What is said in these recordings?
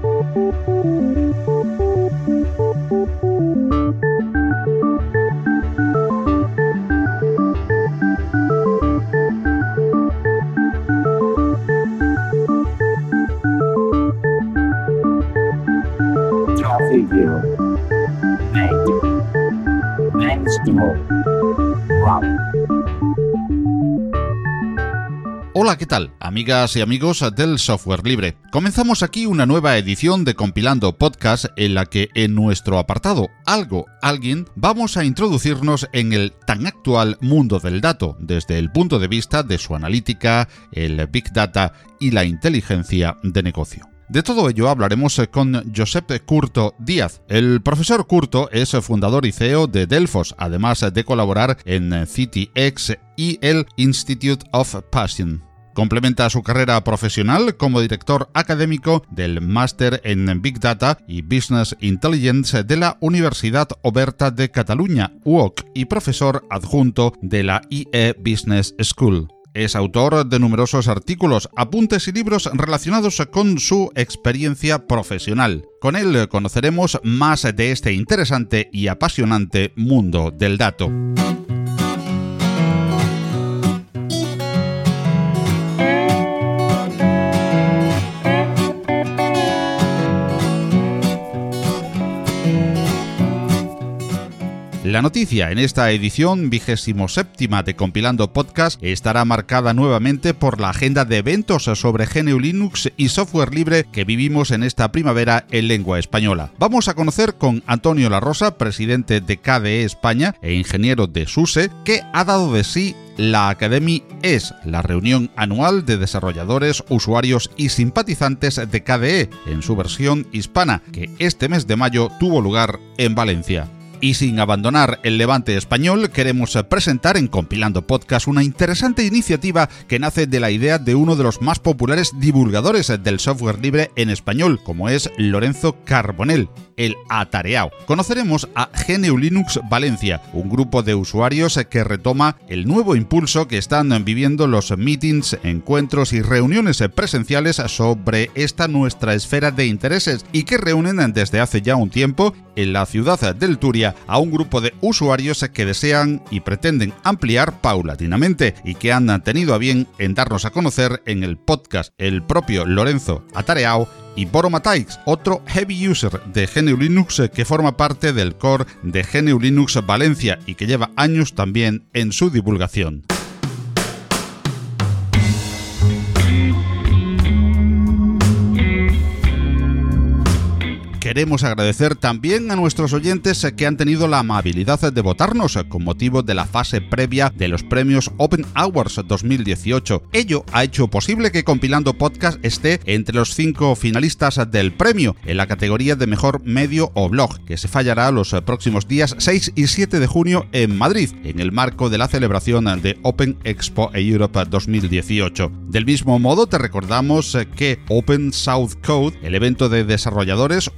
Música Amigas y amigos del software libre. Comenzamos aquí una nueva edición de Compilando Podcast en la que en nuestro apartado Algo, Alguien vamos a introducirnos en el tan actual mundo del dato desde el punto de vista de su analítica, el big data y la inteligencia de negocio. De todo ello hablaremos con Josep Curto Díaz. El profesor Curto es fundador y CEO de Delfos, además de colaborar en CityX y el Institute of Passion. Complementa su carrera profesional como director académico del Máster en Big Data y Business Intelligence de la Universidad Oberta de Cataluña, UOC, y profesor adjunto de la IE Business School. Es autor de numerosos artículos, apuntes y libros relacionados con su experiencia profesional. Con él conoceremos más de este interesante y apasionante mundo del dato. La noticia en esta edición vigésimo séptima de Compilando Podcast estará marcada nuevamente por la agenda de eventos sobre GNU Linux y software libre que vivimos en esta primavera en lengua española. Vamos a conocer con Antonio La Rosa, presidente de KDE España e ingeniero de SUSE, que ha dado de sí la Academy es la reunión anual de desarrolladores, usuarios y simpatizantes de KDE en su versión hispana, que este mes de mayo tuvo lugar en Valencia. Y sin abandonar el levante español, queremos presentar en Compilando Podcast una interesante iniciativa que nace de la idea de uno de los más populares divulgadores del software libre en español, como es Lorenzo Carbonell, el Atareao. Conoceremos a GNU Linux Valencia, un grupo de usuarios que retoma el nuevo impulso que están viviendo los meetings, encuentros y reuniones presenciales sobre esta nuestra esfera de intereses y que reúnen desde hace ya un tiempo en la ciudad del Turia a un grupo de usuarios que desean y pretenden ampliar paulatinamente y que han tenido a bien en darnos a conocer en el podcast el propio Lorenzo Atareao y Boro otro heavy user de GNU Linux que forma parte del core de GNU Linux Valencia y que lleva años también en su divulgación. Queremos agradecer también a nuestros oyentes que han tenido la amabilidad de votarnos con motivo de la fase previa de los premios Open Awards 2018. Ello ha hecho posible que Compilando Podcast esté entre los cinco finalistas del premio en la categoría de mejor medio o blog, que se fallará los próximos días 6 y 7 de junio en Madrid, en el marco de la celebración de Open Expo Europe 2018. Del mismo modo, te recordamos que Open South Code, el evento de desarrolladores,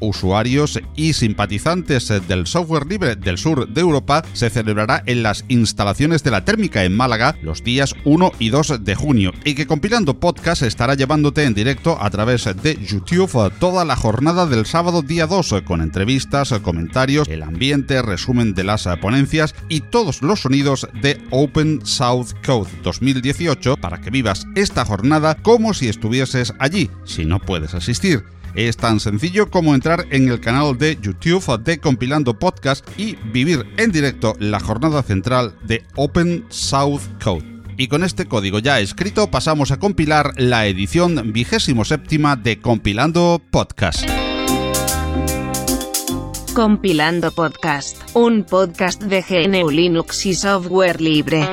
y simpatizantes del software libre del sur de Europa se celebrará en las instalaciones de la térmica en Málaga los días 1 y 2 de junio y que compilando podcast estará llevándote en directo a través de YouTube toda la jornada del sábado día 2 con entrevistas, comentarios, el ambiente, resumen de las ponencias y todos los sonidos de Open South Code 2018 para que vivas esta jornada como si estuvieses allí, si no puedes asistir. Es tan sencillo como entrar en el canal de YouTube de Compilando Podcast y vivir en directo la jornada central de Open South Code. Y con este código ya escrito pasamos a compilar la edición vigésimo séptima de Compilando Podcast. Compilando Podcast, un podcast de GNU Linux y software libre.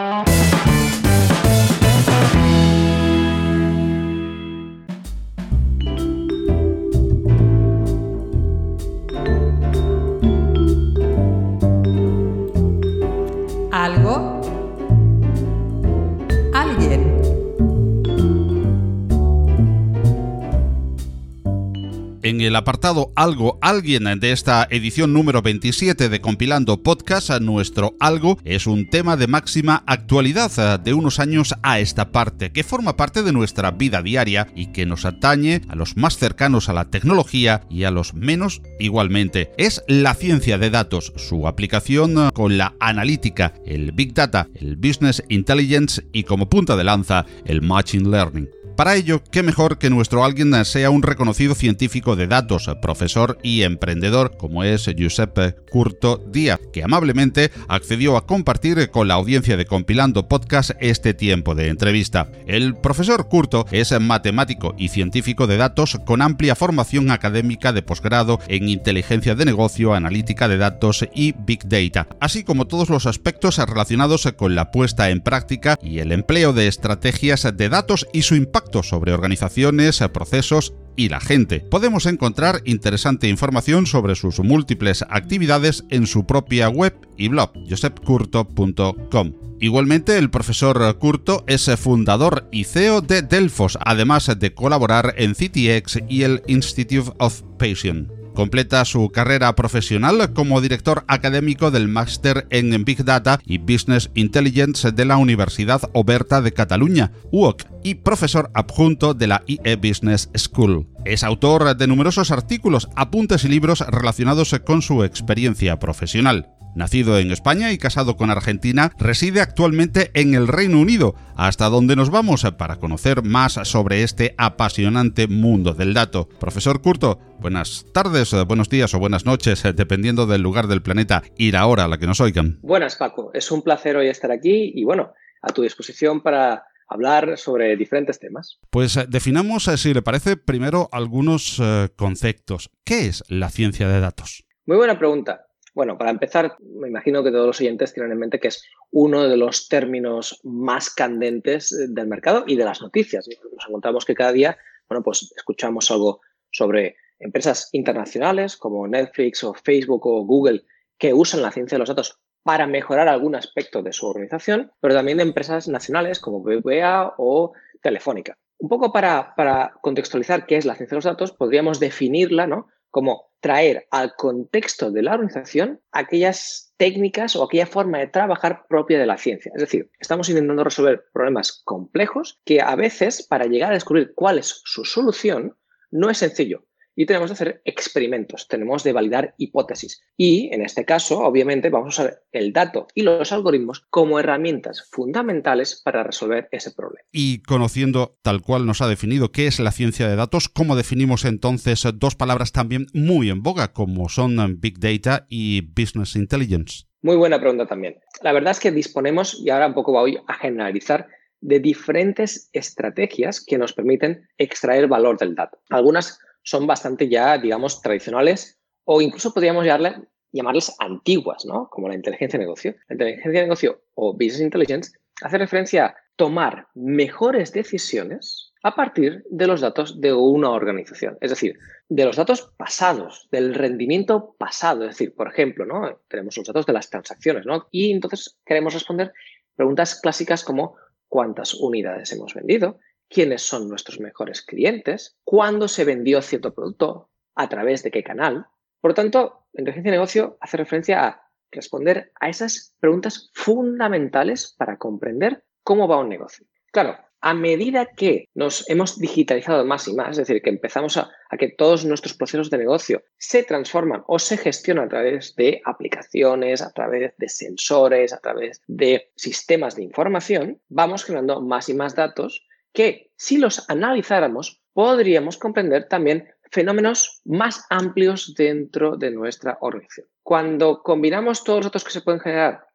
En el apartado Algo, alguien de esta edición número 27 de Compilando Podcast, nuestro algo es un tema de máxima actualidad de unos años a esta parte, que forma parte de nuestra vida diaria y que nos atañe a los más cercanos a la tecnología y a los menos igualmente. Es la ciencia de datos, su aplicación con la analítica, el Big Data, el Business Intelligence y como punta de lanza el Machine Learning. Para ello, qué mejor que nuestro alguien sea un reconocido científico de datos, profesor y emprendedor como es Giuseppe Curto Díaz, que amablemente accedió a compartir con la audiencia de Compilando Podcast este tiempo de entrevista. El profesor Curto es matemático y científico de datos con amplia formación académica de posgrado en inteligencia de negocio, analítica de datos y Big Data, así como todos los aspectos relacionados con la puesta en práctica y el empleo de estrategias de datos y su impacto sobre organizaciones, procesos y la gente. Podemos encontrar interesante información sobre sus múltiples actividades en su propia web y blog, josepcurto.com. Igualmente, el profesor Curto es fundador y CEO de Delfos, además de colaborar en CTX y el Institute of Patient. Completa su carrera profesional como director académico del Máster en Big Data y Business Intelligence de la Universidad Oberta de Cataluña, UOC, y profesor adjunto de la IE Business School. Es autor de numerosos artículos, apuntes y libros relacionados con su experiencia profesional. Nacido en España y casado con Argentina, reside actualmente en el Reino Unido, hasta donde nos vamos para conocer más sobre este apasionante mundo del dato. Profesor Curto, buenas tardes, buenos días o buenas noches, dependiendo del lugar del planeta y la hora a la que nos oigan. Buenas, Paco. Es un placer hoy estar aquí y bueno, a tu disposición para hablar sobre diferentes temas. Pues eh, definamos, eh, si le parece, primero algunos eh, conceptos. ¿Qué es la ciencia de datos? Muy buena pregunta. Bueno, para empezar, me imagino que todos los oyentes tienen en mente que es uno de los términos más candentes del mercado y de las noticias. Nos encontramos que cada día, bueno, pues escuchamos algo sobre empresas internacionales como Netflix o Facebook o Google que usan la ciencia de los datos para mejorar algún aspecto de su organización, pero también de empresas nacionales como BBVA o Telefónica. Un poco para, para contextualizar qué es la ciencia de los datos, podríamos definirla ¿no? como traer al contexto de la organización aquellas técnicas o aquella forma de trabajar propia de la ciencia. Es decir, estamos intentando resolver problemas complejos que a veces para llegar a descubrir cuál es su solución no es sencillo y tenemos que hacer experimentos, tenemos de validar hipótesis. Y en este caso, obviamente, vamos a usar el dato y los algoritmos como herramientas fundamentales para resolver ese problema. Y conociendo tal cual nos ha definido qué es la ciencia de datos, ¿cómo definimos entonces dos palabras también muy en boga como son Big Data y Business Intelligence? Muy buena pregunta también. La verdad es que disponemos, y ahora un poco voy a generalizar, de diferentes estrategias que nos permiten extraer valor del dato. Algunas son bastante ya, digamos, tradicionales o incluso podríamos llamarle, llamarles antiguas, ¿no? Como la inteligencia de negocio. La inteligencia de negocio o business intelligence hace referencia a tomar mejores decisiones a partir de los datos de una organización. Es decir, de los datos pasados, del rendimiento pasado. Es decir, por ejemplo, ¿no? Tenemos los datos de las transacciones, ¿no? Y entonces queremos responder preguntas clásicas como ¿cuántas unidades hemos vendido? Quiénes son nuestros mejores clientes, cuándo se vendió cierto producto, a través de qué canal. Por lo tanto, inteligencia de negocio hace referencia a responder a esas preguntas fundamentales para comprender cómo va un negocio. Claro, a medida que nos hemos digitalizado más y más, es decir, que empezamos a, a, que todos nuestros procesos de negocio se transforman o se gestionan a través de aplicaciones, a través de sensores, a través de sistemas de información, vamos generando más y más datos que si los analizáramos podríamos comprender también fenómenos más amplios dentro de nuestra organización. Cuando combinamos todos los datos que se pueden generar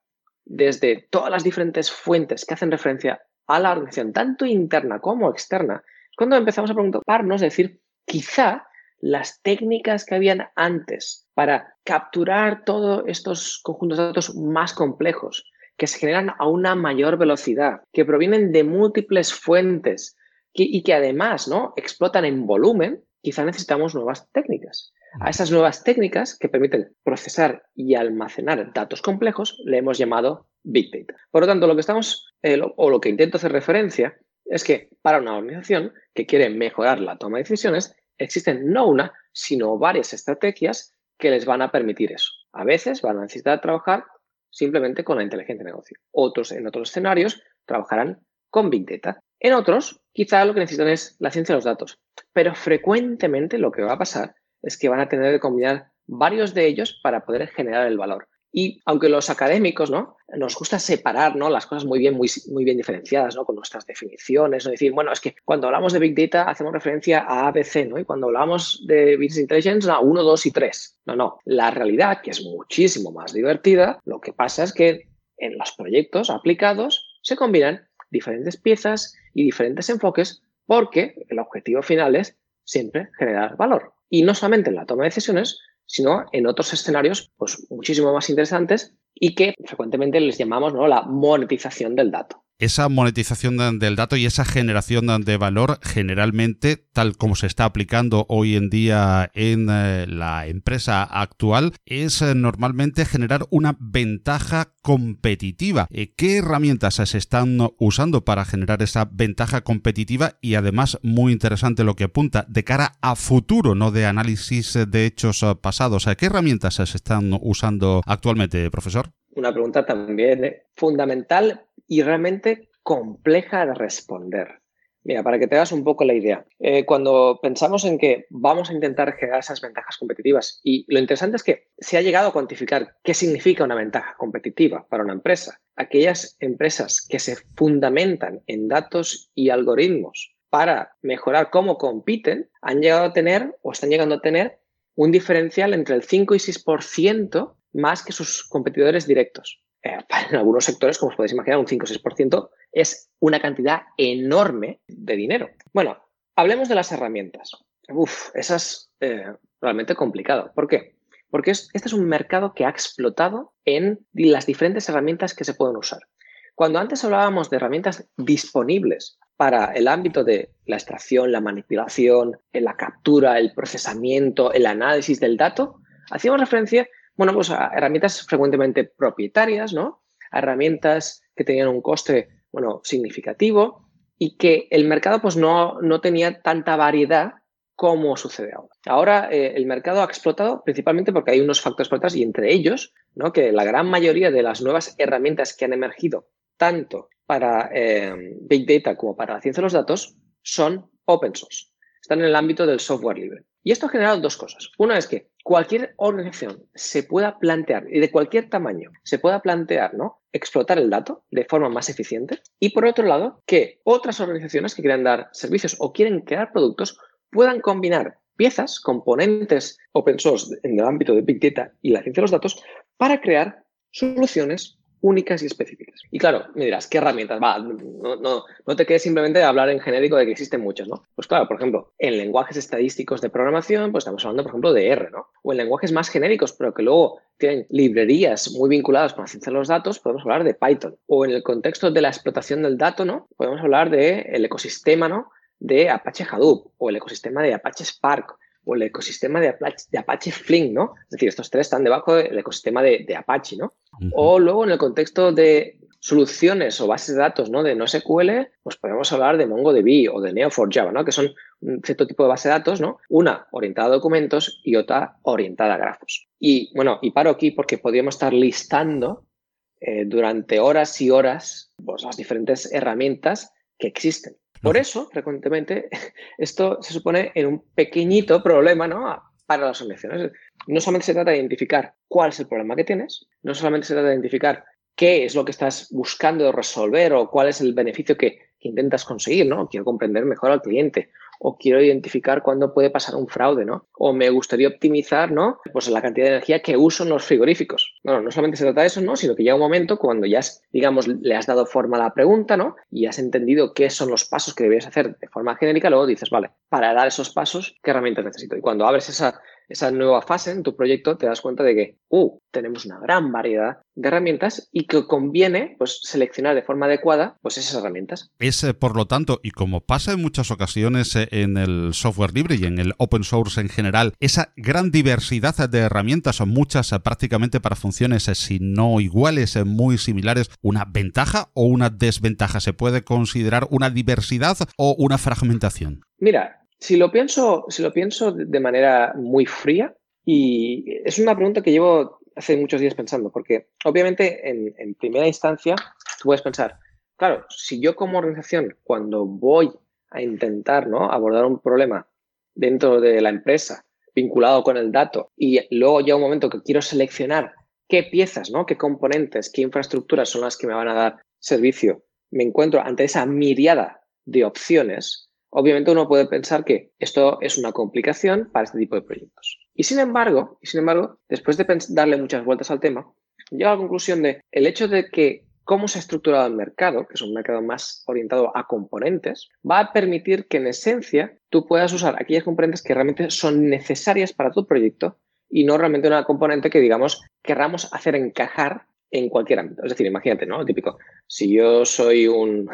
desde todas las diferentes fuentes que hacen referencia a la organización, tanto interna como externa, cuando empezamos a preguntarnos, decir, quizá las técnicas que habían antes para capturar todos estos conjuntos de datos más complejos que se generan a una mayor velocidad, que provienen de múltiples fuentes y que además ¿no? explotan en volumen, quizá necesitamos nuevas técnicas. A esas nuevas técnicas que permiten procesar y almacenar datos complejos le hemos llamado Big Data. Por lo tanto, lo que estamos, eh, o lo que intento hacer referencia, es que para una organización que quiere mejorar la toma de decisiones, existen no una, sino varias estrategias que les van a permitir eso. A veces van a necesitar trabajar simplemente con la inteligencia de negocio. Otros, en otros escenarios, trabajarán con Big Data. En otros, quizá lo que necesitan es la ciencia de los datos. Pero frecuentemente lo que va a pasar es que van a tener que combinar varios de ellos para poder generar el valor. Y aunque los académicos, ¿no? Nos gusta separar, ¿no? Las cosas muy bien, muy, muy bien diferenciadas, ¿no? Con nuestras definiciones, ¿no? Decir, bueno, es que cuando hablamos de Big Data hacemos referencia a ABC, ¿no? Y cuando hablamos de Business Intelligence, a 1, 2 y 3. No, no. La realidad, que es muchísimo más divertida, lo que pasa es que en los proyectos aplicados se combinan diferentes piezas y diferentes enfoques porque el objetivo final es siempre generar valor. Y no solamente en la toma de decisiones, sino en otros escenarios pues, muchísimo más interesantes y que frecuentemente les llamamos ¿no? la monetización del dato esa monetización del dato y esa generación de valor generalmente, tal como se está aplicando hoy en día en eh, la empresa actual, es eh, normalmente generar una ventaja competitiva. Eh, ¿Qué herramientas se están usando para generar esa ventaja competitiva? Y además, muy interesante lo que apunta, de cara a futuro, no de análisis de hechos pasados. ¿Qué herramientas se están usando actualmente, profesor? Una pregunta también fundamental y realmente compleja de responder. Mira, para que te hagas un poco la idea, eh, cuando pensamos en que vamos a intentar generar esas ventajas competitivas, y lo interesante es que se ha llegado a cuantificar qué significa una ventaja competitiva para una empresa. Aquellas empresas que se fundamentan en datos y algoritmos para mejorar cómo compiten, han llegado a tener o están llegando a tener un diferencial entre el 5 y 6% más que sus competidores directos. Eh, en algunos sectores, como os podéis imaginar, un 5 o 6% es una cantidad enorme de dinero. Bueno, hablemos de las herramientas. Uf, esa es eh, realmente complicado. ¿Por qué? Porque este es un mercado que ha explotado en las diferentes herramientas que se pueden usar. Cuando antes hablábamos de herramientas disponibles para el ámbito de la extracción, la manipulación, la captura, el procesamiento, el análisis del dato, hacíamos referencia bueno, pues a herramientas frecuentemente propietarias, ¿no? A herramientas que tenían un coste, bueno, significativo y que el mercado pues no, no tenía tanta variedad como sucede ahora. Ahora eh, el mercado ha explotado principalmente porque hay unos factores por detrás y entre ellos, ¿no? Que la gran mayoría de las nuevas herramientas que han emergido tanto para eh, Big Data como para la ciencia de los datos son open source. Están en el ámbito del software libre. Y esto ha generado dos cosas. Una es que cualquier organización se pueda plantear, y de cualquier tamaño, se pueda plantear, ¿no? Explotar el dato de forma más eficiente. Y por otro lado, que otras organizaciones que quieran dar servicios o quieren crear productos puedan combinar piezas, componentes open source en el ámbito de Big Data y la ciencia de los datos para crear soluciones únicas y específicas. Y claro, me dirás, ¿qué herramientas? Va, no, no, no te quedes simplemente a hablar en genérico de que existen muchas, ¿no? Pues claro, por ejemplo, en lenguajes estadísticos de programación, pues estamos hablando, por ejemplo, de R, ¿no? O en lenguajes más genéricos, pero que luego tienen librerías muy vinculadas con la ciencia de los datos, podemos hablar de Python. O en el contexto de la explotación del dato, ¿no? Podemos hablar del ecosistema, ¿no? De Apache Hadoop o el ecosistema de Apache Spark o el ecosistema de Apache, de Apache Flink, ¿no? Es decir, estos tres están debajo del ecosistema de, de Apache, ¿no? O luego en el contexto de soluciones o bases de datos ¿no? de NoSQL, pues podemos hablar de MongoDB o de Neo4j, ¿no? que son un cierto tipo de base de datos, ¿no? una orientada a documentos y otra orientada a grafos. Y bueno, y paro aquí porque podríamos estar listando eh, durante horas y horas pues, las diferentes herramientas que existen. Por eso, frecuentemente, esto se supone en un pequeñito problema ¿no? para las organizaciones. No solamente se trata de identificar cuál es el problema que tienes, no solamente se trata de identificar qué es lo que estás buscando resolver o cuál es el beneficio que, que intentas conseguir, ¿no? Quiero comprender mejor al cliente o quiero identificar cuándo puede pasar un fraude, ¿no? O me gustaría optimizar, ¿no? Pues la cantidad de energía que uso en los frigoríficos. Bueno, no solamente se trata de eso, ¿no? Sino que llega un momento cuando ya, digamos, le has dado forma a la pregunta, ¿no? Y has entendido qué son los pasos que debes hacer de forma genérica, luego dices, vale, para dar esos pasos, ¿qué herramientas necesito? Y cuando abres esa, esa nueva fase en tu proyecto, te das cuenta de que, uh, tenemos una gran variedad de herramientas y que conviene pues, seleccionar de forma adecuada pues, esas herramientas. Es, eh, por lo tanto, y como pasa en muchas ocasiones eh, en el software libre y en el open source en general, esa gran diversidad de herramientas, son muchas eh, prácticamente para funciones, si no iguales, muy similares, una ventaja o una desventaja. ¿Se puede considerar una diversidad o una fragmentación? Mira, Si lo pienso, si lo pienso de manera muy fría, y es una pregunta que llevo hace muchos días pensando, porque obviamente en, primera instancia tú puedes pensar, claro, si yo como organización, cuando voy a intentar ¿no? abordar un problema dentro de la empresa vinculado con el dato y luego llega un momento que quiero seleccionar qué piezas, ¿no? qué componentes, qué infraestructuras son las que me van a dar servicio, me encuentro ante esa miriada de opciones, obviamente uno puede pensar que esto es una complicación para este tipo de proyectos. Y sin embargo, y sin embargo, después de darle muchas vueltas al tema, llego a la conclusión de el hecho de que cómo se ha estructurado el mercado, que es un mercado más orientado a componentes, va a permitir que en esencia tú puedas usar aquellas componentes que realmente son necesarias para tu proyecto y no realmente una componente que, digamos, querramos hacer encajar en cualquier ámbito. Es decir, imagínate, ¿no? Lo típico. Si yo soy un,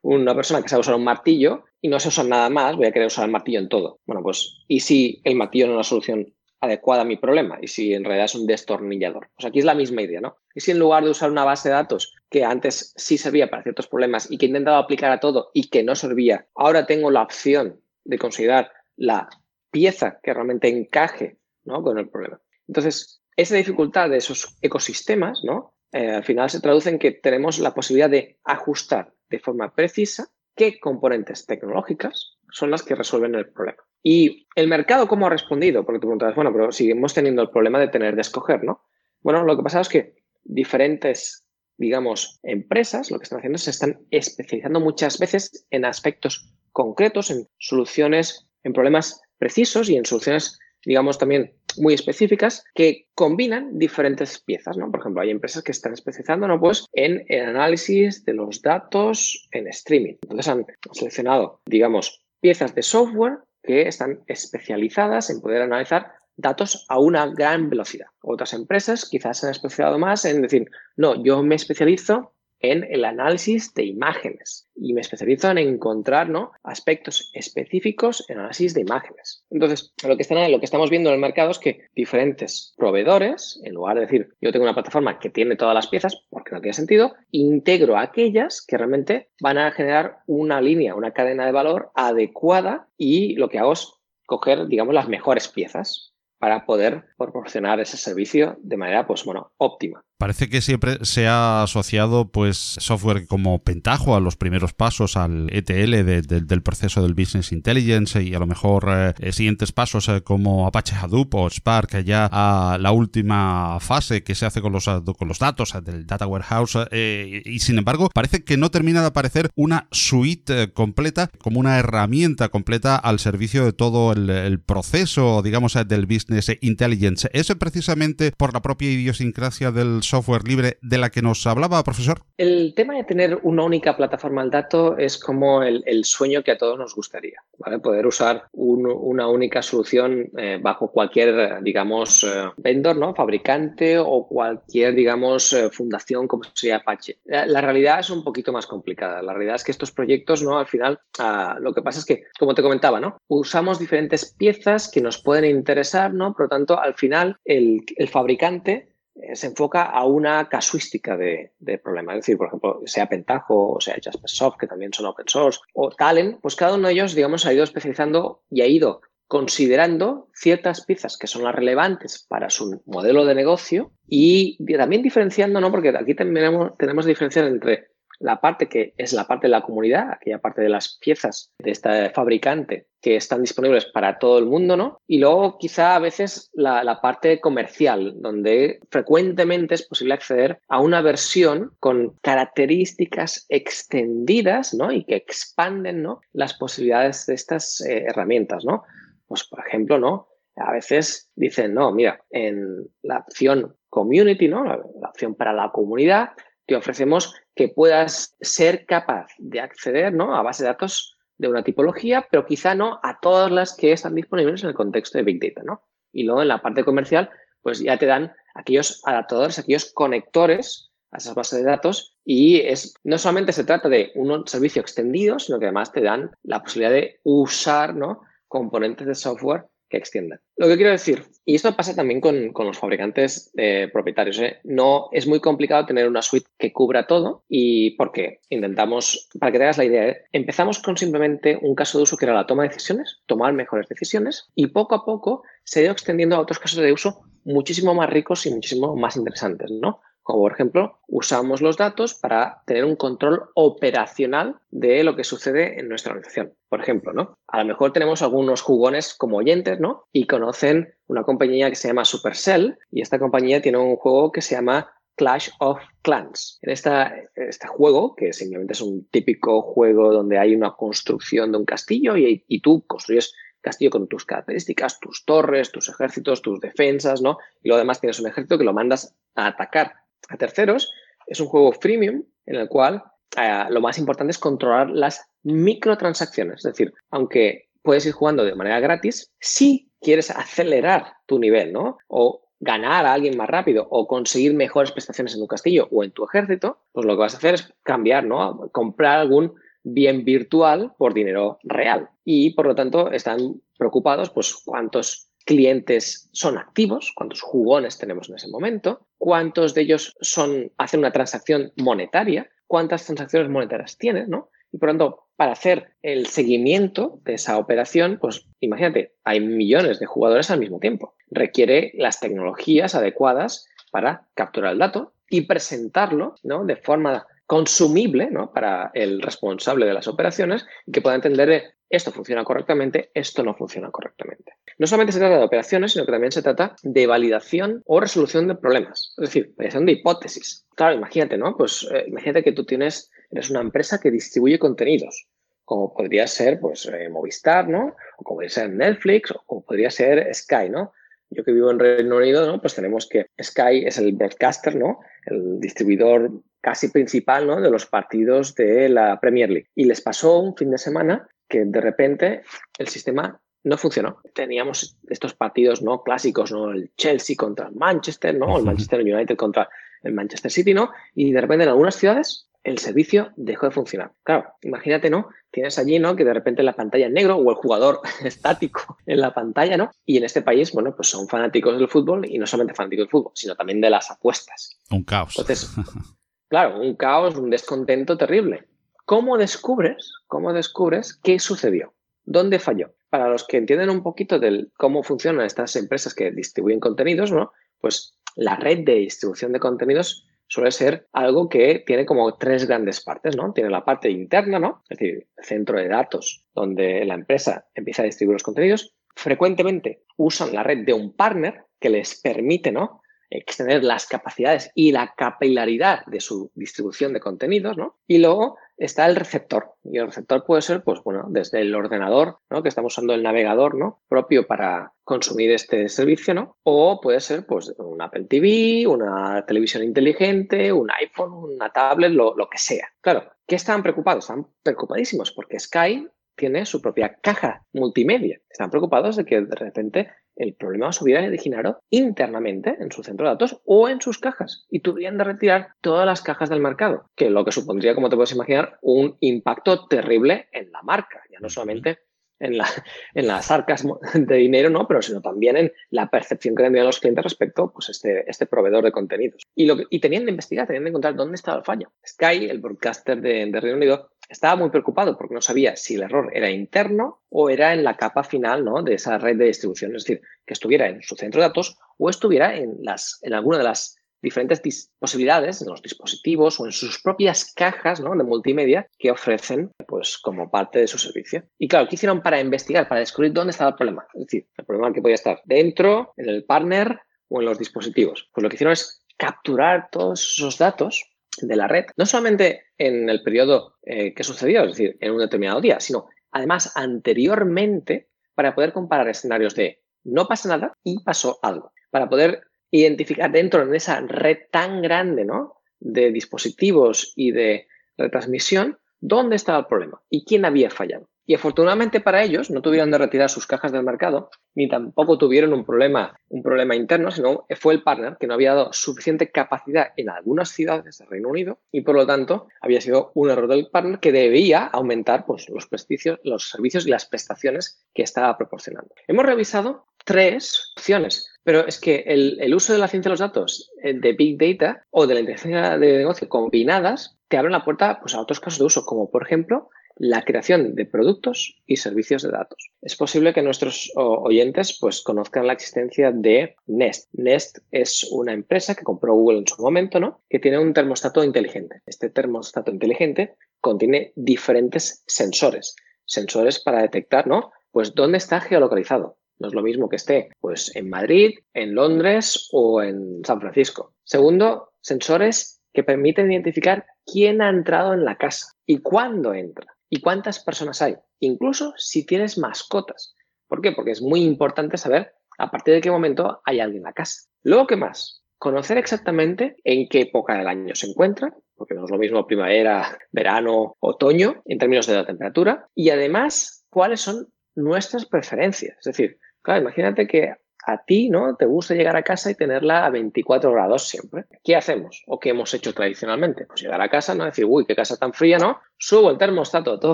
una persona que sabe usar un martillo y no sé usar nada más, voy a querer usar el martillo en todo. Bueno, pues, ¿y si el martillo no es una solución adecuada a mi problema y si en realidad es un destornillador. Pues aquí es la misma idea, ¿no? Y si en lugar de usar una base de datos que antes sí servía para ciertos problemas y que he intentado aplicar a todo y que no servía, ahora tengo la opción de considerar la pieza que realmente encaje ¿no? con el problema. Entonces, esa dificultad de esos ecosistemas, ¿no? Eh, al final se traduce en que tenemos la posibilidad de ajustar de forma precisa qué componentes tecnológicas son las que resuelven el problema. ¿Y el mercado cómo ha respondido? Porque te preguntas, bueno, pero seguimos teniendo el problema de tener de escoger, ¿no? Bueno, lo que pasa es que diferentes, digamos, empresas lo que están haciendo es se están especializando muchas veces en aspectos concretos, en soluciones, en problemas precisos y en soluciones, digamos, también muy específicas que combinan diferentes piezas, ¿no? Por ejemplo, hay empresas que están especializando, ¿no? Pues en el análisis de los datos en streaming. Entonces han seleccionado, digamos, piezas de software que están especializadas en poder analizar datos a una gran velocidad. Otras empresas quizás se han especializado más en decir, no, yo me especializo en el análisis de imágenes y me especializo en encontrar aspectos específicos en análisis de imágenes. Entonces, lo que, lo que estamos viendo en el mercado es que diferentes proveedores, en lugar de decir yo tengo una plataforma que tiene todas las piezas, porque no tiene sentido, integro aquellas que realmente van a generar una línea, una cadena de valor adecuada y lo que hago es coger, digamos, las mejores piezas para poder proporcionar ese servicio de manera, pues bueno, óptima. Parece que siempre se ha asociado pues software como Pentaho a los primeros pasos al ETL del proceso del Business Intelligence y a lo mejor eh, siguientes pasos eh, como Apache Hadoop o Spark ya a la última fase que se hace con los, con los datos del Data Warehouse eh, y sin embargo parece que no termina de aparecer una suite completa como una herramienta completa al servicio de todo el proceso digamos del Business Intelligence. ¿Eso precisamente por la propia idiosincrasia del software libre de la que nos hablaba, profesor? El tema de tener una única plataforma al dato es como el, sueño que a todos nos gustaría, ¿vale? Poder usar una única solución eh, bajo cualquier, digamos, eh, vendor, ¿no? Fabricante o cualquier, digamos, eh, fundación como sería Apache. La, realidad es un poquito más complicada. La realidad es que estos proyectos, ¿no? Al final, ah, lo que pasa es que, como te comentaba, ¿no? Usamos diferentes piezas que nos pueden interesar, ¿no? Por lo tanto, al final, el, fabricante se enfoca a una casuística de, de problema. Es decir, por ejemplo, sea Pentaho o sea Jaspersoft, que también son open source, o Talent, pues cada uno de ellos, digamos, ha ido especializando y ha ido considerando ciertas piezas que son las relevantes para su modelo de negocio y también diferenciando, ¿no? Porque aquí tenemos, tenemos que diferenciar entre la parte que es la parte de la comunidad, aquella parte de las piezas de este fabricante que están disponibles para todo el mundo, ¿no? Y luego quizá a veces la, parte comercial, donde frecuentemente es posible acceder a una versión con características extendidas, ¿no? Y que expanden, ¿no? Las posibilidades de estas eh, herramientas, ¿no? Pues, por ejemplo, ¿no? A veces dicen, no, mira, en la opción community, ¿no? la opción para la comunidad, te ofrecemos que puedas ser capaz de acceder ¿no? a base de datos de una tipología, pero quizá no a todas las que están disponibles en el contexto de Big Data. ¿no? Y luego en la parte comercial, pues ya te dan aquellos adaptadores, aquellos conectores a esas bases de datos y es, no solamente se trata de un servicio extendido, sino que además te dan la posibilidad de usar ¿no? componentes de software que extiendan. Lo que quiero decir, y esto pasa también con, los fabricantes propietarios, ¿eh? no es muy complicado tener una suite que cubra todo y porque intentamos, para que te hagas la idea, ¿eh? empezamos con simplemente un caso de uso que era la toma de decisiones, tomar mejores decisiones y poco a poco se ha ido extendiendo a otros casos de uso muchísimo más ricos y muchísimo más interesantes, ¿no? Como por ejemplo, usamos los datos para tener un control operacional de lo que sucede en nuestra organización. Por ejemplo, ¿no? A lo mejor tenemos algunos jugones como oyentes, ¿no? Y conocen una compañía que se llama Supercell y esta compañía tiene un juego que se llama Clash of Clans. En esta, este juego, que simplemente es un típico juego donde hay una construcción de un castillo y, y tú construyes castillo con tus características, tus torres, tus ejércitos, tus defensas, ¿no? Y luego además tienes un ejército que lo mandas a atacar a terceros. Es un juego freemium en el cual eh, lo más importante es controlar las microtransacciones. Es decir, aunque puedes ir jugando de manera gratis, si quieres acelerar tu nivel, ¿no? O ganar a alguien más rápido o conseguir mejores prestaciones en tu castillo o en tu ejército, pues lo que vas a hacer es cambiar, ¿no? Comprar algún bien virtual por dinero real. Y por lo tanto están preocupados, pues, cuántos clientes son activos, cuántos jugones tenemos en ese momento, cuántos de ellos son, hacen una transacción monetaria, cuántas transacciones monetarias tienen, ¿no? Y por lo tanto, para hacer el seguimiento de esa operación, pues imagínate, hay millones de jugadores al mismo tiempo. Requiere las tecnologías adecuadas para capturar el dato y presentarlo ¿no? de forma consumible ¿no? para el responsable de las operaciones y que pueda entender esto funciona correctamente, esto no funciona correctamente. No solamente se trata de operaciones, sino que también se trata de validación o resolución de problemas, es decir, validación de hipótesis. Claro, imagínate, ¿no? Pues eh, imagínate que tú tienes, eres una empresa que distribuye contenidos, como podría ser, pues, eh, Movistar, ¿no? O como podría ser Netflix, o como podría ser Sky, ¿no? Yo que vivo en Reino Unido, ¿no? Pues tenemos que Sky es el broadcaster, ¿no? El distribuidor casi principal, ¿no? De los partidos de la Premier League. Y les pasó un fin de semana que de repente el sistema no funcionó. Teníamos estos partidos no clásicos, ¿no? El Chelsea contra el Manchester, ¿no? El Manchester United contra el Manchester City, ¿no? Y de repente en algunas ciudades el servicio dejó de funcionar. Claro, imagínate, ¿no? Tienes allí, ¿no? Que de repente la pantalla en negro o el jugador estático en la pantalla, ¿no? Y en este país, bueno, pues son fanáticos del fútbol y no solamente fanáticos del fútbol, sino también de las apuestas. Un caos. Entonces, claro, un caos, un descontento terrible. ¿Cómo descubres, cómo descubres qué sucedió? ¿Dónde falló? Para los que entienden un poquito de cómo funcionan estas empresas que distribuyen contenidos, ¿no? Pues la red de distribución de contenidos suele ser algo que tiene como tres grandes partes, ¿no? Tiene la parte interna, ¿no? Es decir, el centro de datos donde la empresa empieza a distribuir los contenidos. Frecuentemente usan la red de un partner que les permite, ¿no? extender las capacidades y la capilaridad de su distribución de contenidos, ¿no? Y luego está el receptor. Y el receptor puede ser, pues bueno, desde el ordenador, ¿no? Que estamos usando el navegador, ¿no? Propio para consumir este servicio, ¿no? O puede ser, pues, un Apple TV, una televisión inteligente, un iPhone, una tablet, lo, lo que sea. Claro, ¿qué están preocupados? Están preocupadísimos porque Sky tiene su propia caja multimedia. Están preocupados de que de repente el problema se hubiera originado internamente en su centro de datos o en sus cajas. Y tuvieran de retirar todas las cajas del mercado, que lo que supondría, como te puedes imaginar, un impacto terrible en la marca, ya no solamente en, la, en las arcas de dinero, ¿no? Pero sino también en la percepción que tendrían los clientes respecto pues, este, este proveedor de contenidos. Y, lo y tenían de investigar, tenían de encontrar dónde estaba el fallo. Sky, el broadcaster de, de Reino Unido, estaba muy preocupado porque no sabía si el error era interno o era en la capa final ¿no? de esa red de distribución. Es decir, que estuviera en su centro de datos o estuviera en, las, en alguna de las diferentes posibilidades en los dispositivos o en sus propias cajas de multimedia que ofrecen pues, como parte de su servicio. Y claro, ¿qué hicieron para investigar, para descubrir dónde estaba el problema? Es decir, el problema que podía estar dentro, en el partner o en los dispositivos. Pues lo que hicieron es capturar todos esos datos de la red, no solamente en el periodo eh, que sucedió, es decir, en un determinado día, sino además anteriormente para poder comparar escenarios de no pasa nada y pasó algo, para poder identificar dentro de esa red tan grande ¿no? de dispositivos y de retransmisión dónde estaba el problema y quién había fallado. Y afortunadamente para ellos no tuvieron de retirar sus cajas del mercado, ni tampoco tuvieron un problema, un problema interno, sino fue el partner que no había dado suficiente capacidad en algunas ciudades del Reino Unido y por lo tanto había sido un error del partner que debía aumentar pues, los, prestigios, los servicios y las prestaciones que estaba proporcionando. Hemos revisado tres opciones pero es que el, uso de la ciencia de los datos, eh, de Big Data o de la inteligencia de negocio combinadas, te abren la puerta pues, a otros casos de uso, como por ejemplo la creación de productos y servicios de datos. Es posible que nuestros oyentes pues, conozcan la existencia de Nest. Nest es una empresa que compró Google en su momento, ¿no? Que tiene un termostato inteligente. Este termostato inteligente contiene diferentes sensores. Sensores para detectar, ¿no? Pues dónde está geolocalizado no es lo mismo que esté pues, en Madrid, en Londres o en San Francisco. Segundo, sensores que permiten identificar quién ha entrado en la casa y cuándo entra y cuántas personas hay, incluso si tienes mascotas. ¿Por qué? Porque es muy importante saber a partir de qué momento hay alguien en la casa. Luego, ¿qué más? Conocer exactamente en qué época del año se encuentra, porque no es lo mismo primavera, verano, otoño en términos de la temperatura, y además cuáles son nuestras preferencias. Es decir, claro, imagínate que a ti, ¿no? Te gusta llegar a casa y tenerla a 24 grados siempre. ¿Qué hacemos? ¿O qué hemos hecho tradicionalmente? Pues llegar a casa, ¿no? Decir, uy, qué casa tan fría, ¿no? Subo el termostato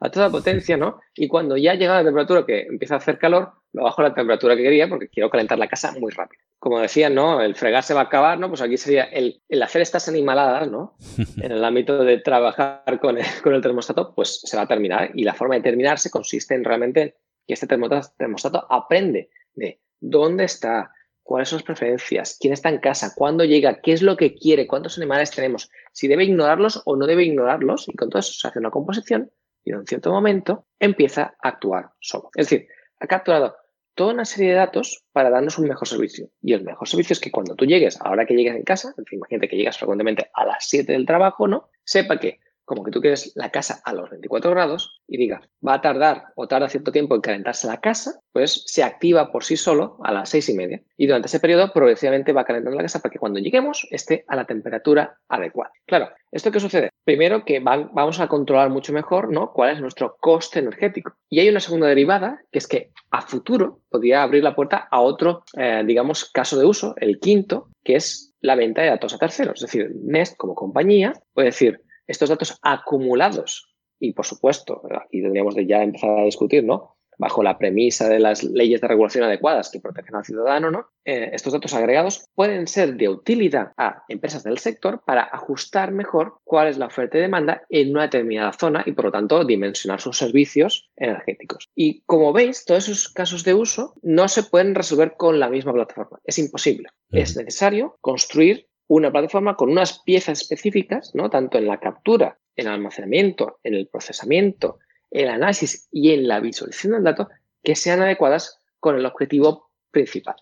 a, toda potencia, ¿no? Y cuando ya llega la temperatura que empieza a hacer calor, lo bajo a la temperatura que quería porque quiero calentar la casa muy rápido. Como decía, ¿no? El fregar se va a acabar, ¿no? Pues aquí sería el, hacer estas animaladas, ¿no? En el ámbito de trabajar con el, con el termostato, pues se va a terminar. Y la forma de terminarse consiste en realmente que este termostato aprende de dónde está, cuáles son sus preferencias, quién está en casa, cuándo llega, qué es lo que quiere, cuántos animales tenemos, si debe ignorarlos o no debe ignorarlos, y con todo eso se hace una composición y en un cierto momento empieza a actuar solo. Es decir, ha capturado toda una serie de datos para darnos un mejor servicio. Y el mejor servicio es que cuando tú llegues, ahora que llegues en casa, imagínate que llegas frecuentemente a las 7 del trabajo, ¿no? Sepa que como que tú quieres la casa a los 24 grados y diga, va a tardar o tarda cierto tiempo en calentarse la casa, pues se activa por sí solo a las seis y media. Y durante ese periodo progresivamente va calentando la casa para que cuando lleguemos esté a la temperatura adecuada. Claro, ¿esto qué sucede? Primero que vamos a controlar mucho mejor ¿no? cuál es nuestro coste energético. Y hay una segunda derivada, que es que a futuro podría abrir la puerta a otro, eh, digamos, caso de uso, el quinto, que es la venta de datos a terceros. Es decir, Nest como compañía puede decir, estos datos acumulados, y por supuesto, aquí tendríamos de ya empezar a discutir, ¿no? Bajo la premisa de las leyes de regulación adecuadas que protegen al ciudadano, ¿no? Eh, estos datos agregados pueden ser de utilidad a empresas del sector para ajustar mejor cuál es la oferta y demanda en una determinada zona y, por lo tanto, dimensionar sus servicios energéticos. Y como veis, todos esos casos de uso no se pueden resolver con la misma plataforma. Es imposible. Es necesario construir una plataforma con unas piezas específicas, ¿no? Tanto en la captura, en el almacenamiento, en el procesamiento, el análisis y en la visualización del dato que sean adecuadas con el objetivo principal.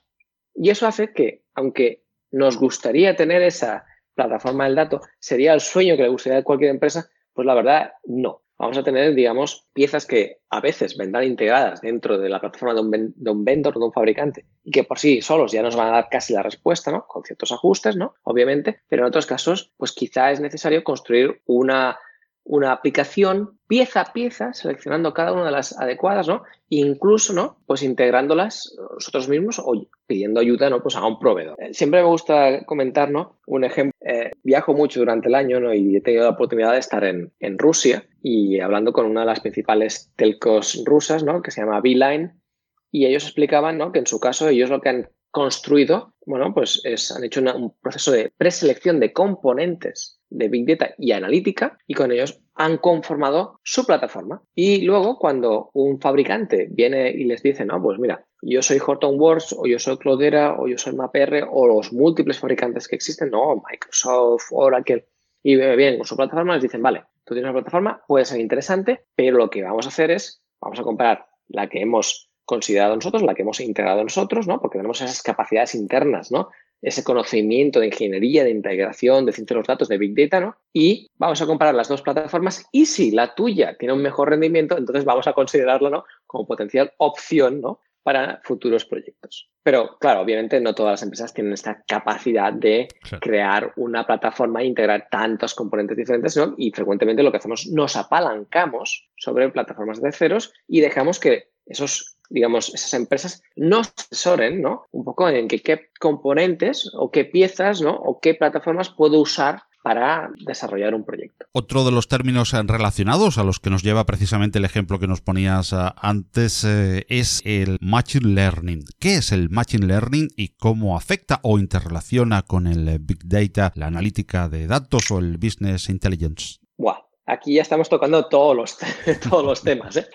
Y eso hace que, aunque nos gustaría tener esa plataforma del dato, sería el sueño que le gustaría a cualquier empresa, pues la verdad no vamos a tener, digamos, piezas que a veces vendrán integradas dentro de la plataforma de un, de un de un fabricante, y que por sí solos ya nos van a dar casi la respuesta, ¿no? Con ciertos ajustes, ¿no? Obviamente, pero en otros casos, pues quizá es necesario construir una una aplicación pieza a pieza, seleccionando cada una de las adecuadas, ¿no? incluso, ¿no? Pues integrándolas nosotros mismos o pidiendo ayuda, ¿no? Pues a un proveedor. Eh, siempre me gusta comentar, ¿no? Un ejemplo, eh, viajo mucho durante el año, ¿no? Y he tenido la oportunidad de estar en, en Rusia y hablando con una de las principales telcos rusas, ¿no? Que se llama Beeline y ellos explicaban, ¿no? Que en su caso ellos lo que han construido, bueno, pues es, han hecho un proceso de preselección de componentes de Big Data y analítica y con ellos han conformado su plataforma. Y luego cuando un fabricante viene y les dice, no, pues mira, yo soy Hortonworks o yo soy Cloudera o yo soy MapR o los múltiples fabricantes que existen, no, Microsoft, Oracle, y bien con su plataforma les dicen, vale, tú tienes una plataforma, puede ser interesante, pero lo que vamos a hacer es, vamos a comprar la que hemos considerado nosotros, la que hemos integrado nosotros, ¿no? Porque tenemos esas capacidades internas, ¿no? ese conocimiento de ingeniería, de integración, de ciencia de los datos, de Big Data, ¿no? Y vamos a comparar las dos plataformas y si la tuya tiene un mejor rendimiento, entonces vamos a considerarlo, ¿no? Como potencial opción, ¿no? para futuros proyectos. Pero claro, obviamente no todas las empresas tienen esta capacidad de crear una plataforma e integrar tantos componentes diferentes, ¿no? Y frecuentemente lo que hacemos, nos apalancamos sobre plataformas de ceros y dejamos que esos digamos, esas empresas nos asesoren, ¿no? Un poco en qué, qué componentes o qué piezas, ¿no? O qué plataformas puedo usar para desarrollar un proyecto. Otro de los términos eh, relacionados a los que nos lleva precisamente el ejemplo que nos ponías eh, antes eh, es el Machine Learning. ¿Qué es el Machine Learning y cómo afecta o interrelaciona con el Big Data, la analítica de datos o el Business Intelligence? Aquí ya estamos tocando todos los, todos los temas.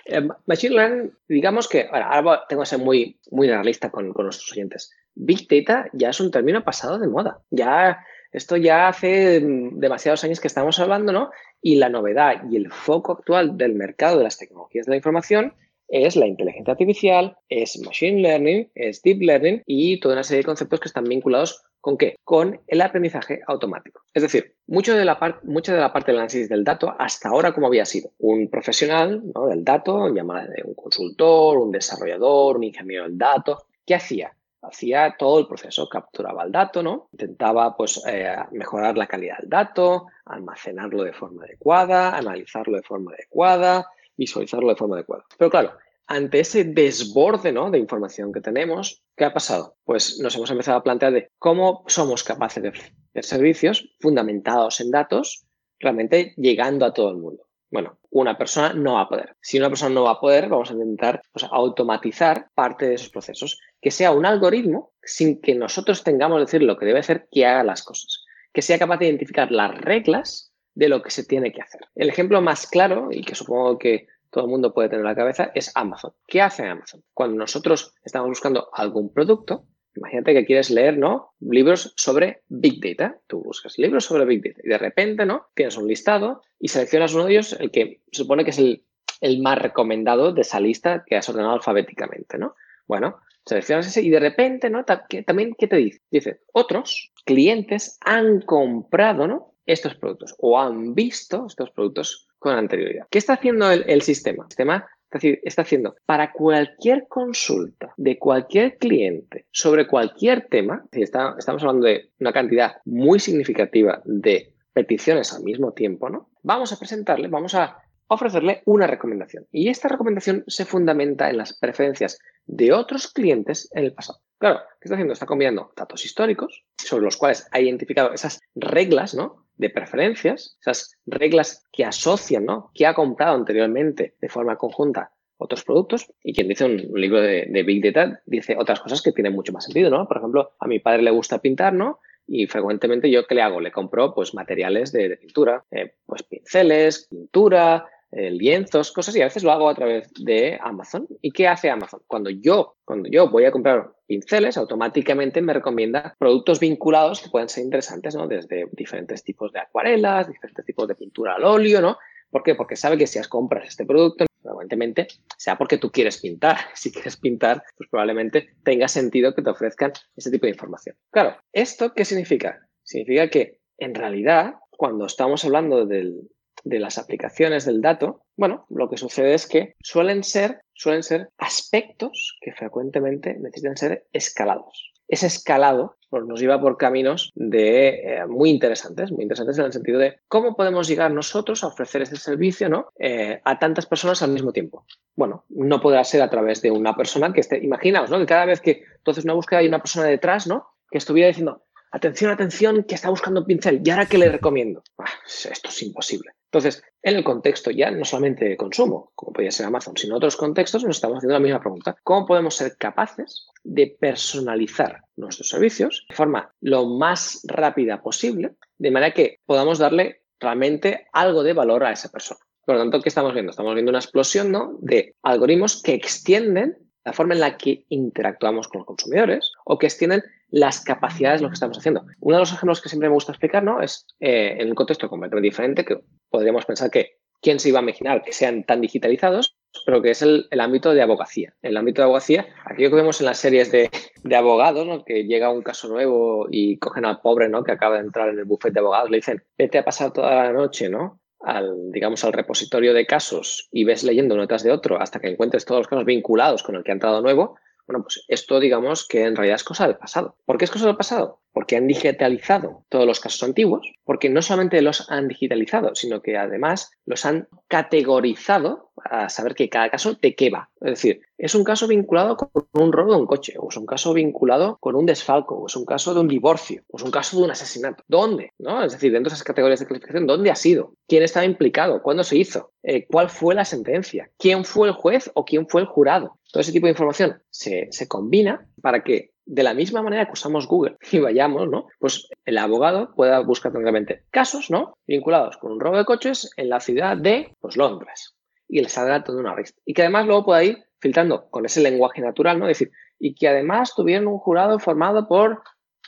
Machine Learning, digamos que, ahora tengo que ser muy, muy realista con, con nuestros oyentes. Big Data ya es un término pasado de moda. Ya esto ya hace mm, demasiados años que estamos hablando, ¿no? Y la novedad y el foco actual del mercado de las tecnologías de la información es la inteligencia artificial, es machine learning, es deep learning y toda una serie de conceptos que están vinculados con qué? Con el aprendizaje automático. Es decir, mucho de la, mucha de la parte del análisis del dato hasta ahora como había sido un profesional del dato, un consultor, un desarrollador, un ingeniero del dato, ¿qué hacía? hacía todo el proceso, capturaba el dato, ¿no? Intentaba pues eh, mejorar la calidad del dato, almacenarlo de forma adecuada, analizarlo de forma adecuada, visualizarlo de forma adecuada. Pero claro, ante ese desborde ¿no? de información que tenemos, ¿qué ha pasado? Pues nos hemos empezado a plantear de cómo somos capaces de hacer servicios fundamentados en datos, realmente llegando a todo el mundo. Bueno, una persona no va a poder. Si una persona no va a poder, vamos a intentar automatizar parte de esos procesos. Que sea un algoritmo sin que nosotros tengamos que decir lo que debe hacer, que haga las cosas. Que sea capaz de identificar las reglas de lo que se tiene que hacer. El ejemplo más claro, y que supongo que todo el mundo puede tener en la cabeza, es Amazon. ¿Qué hace Amazon? Cuando nosotros estamos buscando algún producto, Imagínate que quieres leer, ¿no? Libros sobre Big Data. Tú buscas libros sobre Big Data y de repente, ¿no? Tienes un listado y seleccionas uno de ellos, el que supone que es el, el más recomendado de esa lista que has ordenado alfabéticamente, ¿no? Bueno, seleccionas ese y de repente, ¿no? También, ¿qué te dice? Dice, otros clientes han comprado, ¿no? Estos productos o han visto estos productos con anterioridad. ¿Qué está haciendo el, sistema? El sistema está haciendo para cualquier consulta de cualquier cliente sobre cualquier tema, estamos hablando de una cantidad muy significativa de peticiones al mismo tiempo, ¿no? Vamos a presentarle, vamos a ofrecerle una recomendación. Y esta recomendación se fundamenta en las preferencias de otros clientes en el pasado. Claro, ¿qué está haciendo? Está combinando datos históricos sobre los cuales ha identificado esas reglas, ¿no? de preferencias, esas reglas que asocian, ¿no? Que ha comprado anteriormente de forma conjunta otros productos y quien dice un, libro de, Big Data dice otras cosas que tienen mucho más sentido, ¿no? Por ejemplo, a mi padre le gusta pintar, ¿no? Y frecuentemente yo, ¿qué le hago? Le compro, pues, materiales de, pintura, eh, pues, pinceles, pintura, eh, lienzos, cosas y a veces lo hago a través de Amazon. ¿Y qué hace Amazon? Cuando yo, cuando yo voy a comprar pinceles, automáticamente me recomienda productos vinculados que pueden ser interesantes, ¿no? Desde diferentes tipos de acuarelas, diferentes tipos de pintura al óleo, ¿no? ¿Por qué? Porque sabe que si compras este producto, probablemente sea porque tú quieres pintar. Si quieres pintar, pues probablemente tenga sentido que te ofrezcan este tipo de información. Claro, ¿esto qué significa? Significa que en realidad, cuando estamos hablando del, de las aplicaciones del dato, bueno, lo que sucede es que suelen ser, suelen ser aspectos que frecuentemente necesitan ser escalados. Ese escalado pues, nos lleva por caminos de, eh, muy interesantes, muy interesantes en el sentido de cómo podemos llegar nosotros a ofrecer este servicio ¿no? Eh, a tantas personas al mismo tiempo. Bueno, no podrá ser a través de una persona que esté, imaginaos, ¿no? que cada vez que entonces una búsqueda hay una persona detrás, ¿no? que estuviera diciendo, atención, atención, que está buscando un pincel, ¿y ahora qué le recomiendo? Ah, esto es imposible. Entonces, en el contexto ya no solamente de consumo, como podría ser Amazon, sino en otros contextos, nos estamos haciendo la misma pregunta. ¿Cómo podemos ser capaces de personalizar nuestros servicios de forma lo más rápida posible, de manera que podamos darle realmente algo de valor a esa persona? Por lo tanto, ¿qué estamos viendo? Estamos viendo una explosión ¿no? de algoritmos que extienden la forma en la que interactuamos con los consumidores o que extienden las capacidades de lo que estamos haciendo. Uno de los ejemplos que siempre me gusta explicar ¿no? es eh, en un contexto completamente diferente que podríamos pensar que quién se iba a imaginar que sean tan digitalizados, pero que es el, ámbito de abogacía. El ámbito de abogacía, aquello que vemos en las series de, de abogados, ¿no? que llega un caso nuevo y cogen al pobre ¿no? que acaba de entrar en el buffet de abogados, le dicen, vete a pasar toda la noche ¿no? Al, digamos, al repositorio de casos y ves leyendo uno detrás de otro hasta que encuentres todos los casos vinculados con el que ha entrado nuevo, Bueno, pues esto digamos que en realidad es cosa del pasado. ¿Por qué es cosa del pasado? Porque han digitalizado todos los casos antiguos, porque no solamente los han digitalizado, sino que además los han categorizado a saber que cada caso de qué va. Es decir, es un caso vinculado con un robo de un coche, o es un caso vinculado con un desfalco, o es un caso de un divorcio, o es un caso de un asesinato. ¿Dónde? ¿No? Es decir, dentro de esas categorías de clasificación, ¿dónde ha sido? ¿Quién estaba implicado? ¿Cuándo se hizo? Eh, ¿Cuál fue la sentencia? ¿Quién fue el juez o quién fue el jurado? Todo ese tipo de información se, se combina para que de la misma manera que usamos Google y vayamos, ¿no? Pues el abogado pueda buscar tranquilamente casos, ¿no? Vinculados con un robo de coches en la ciudad de, pues, Londres. Y le saldrá todo una lista. Y que además luego pueda ir filtrando con ese lenguaje natural, ¿no? Es decir, y que además tuvieran un jurado formado por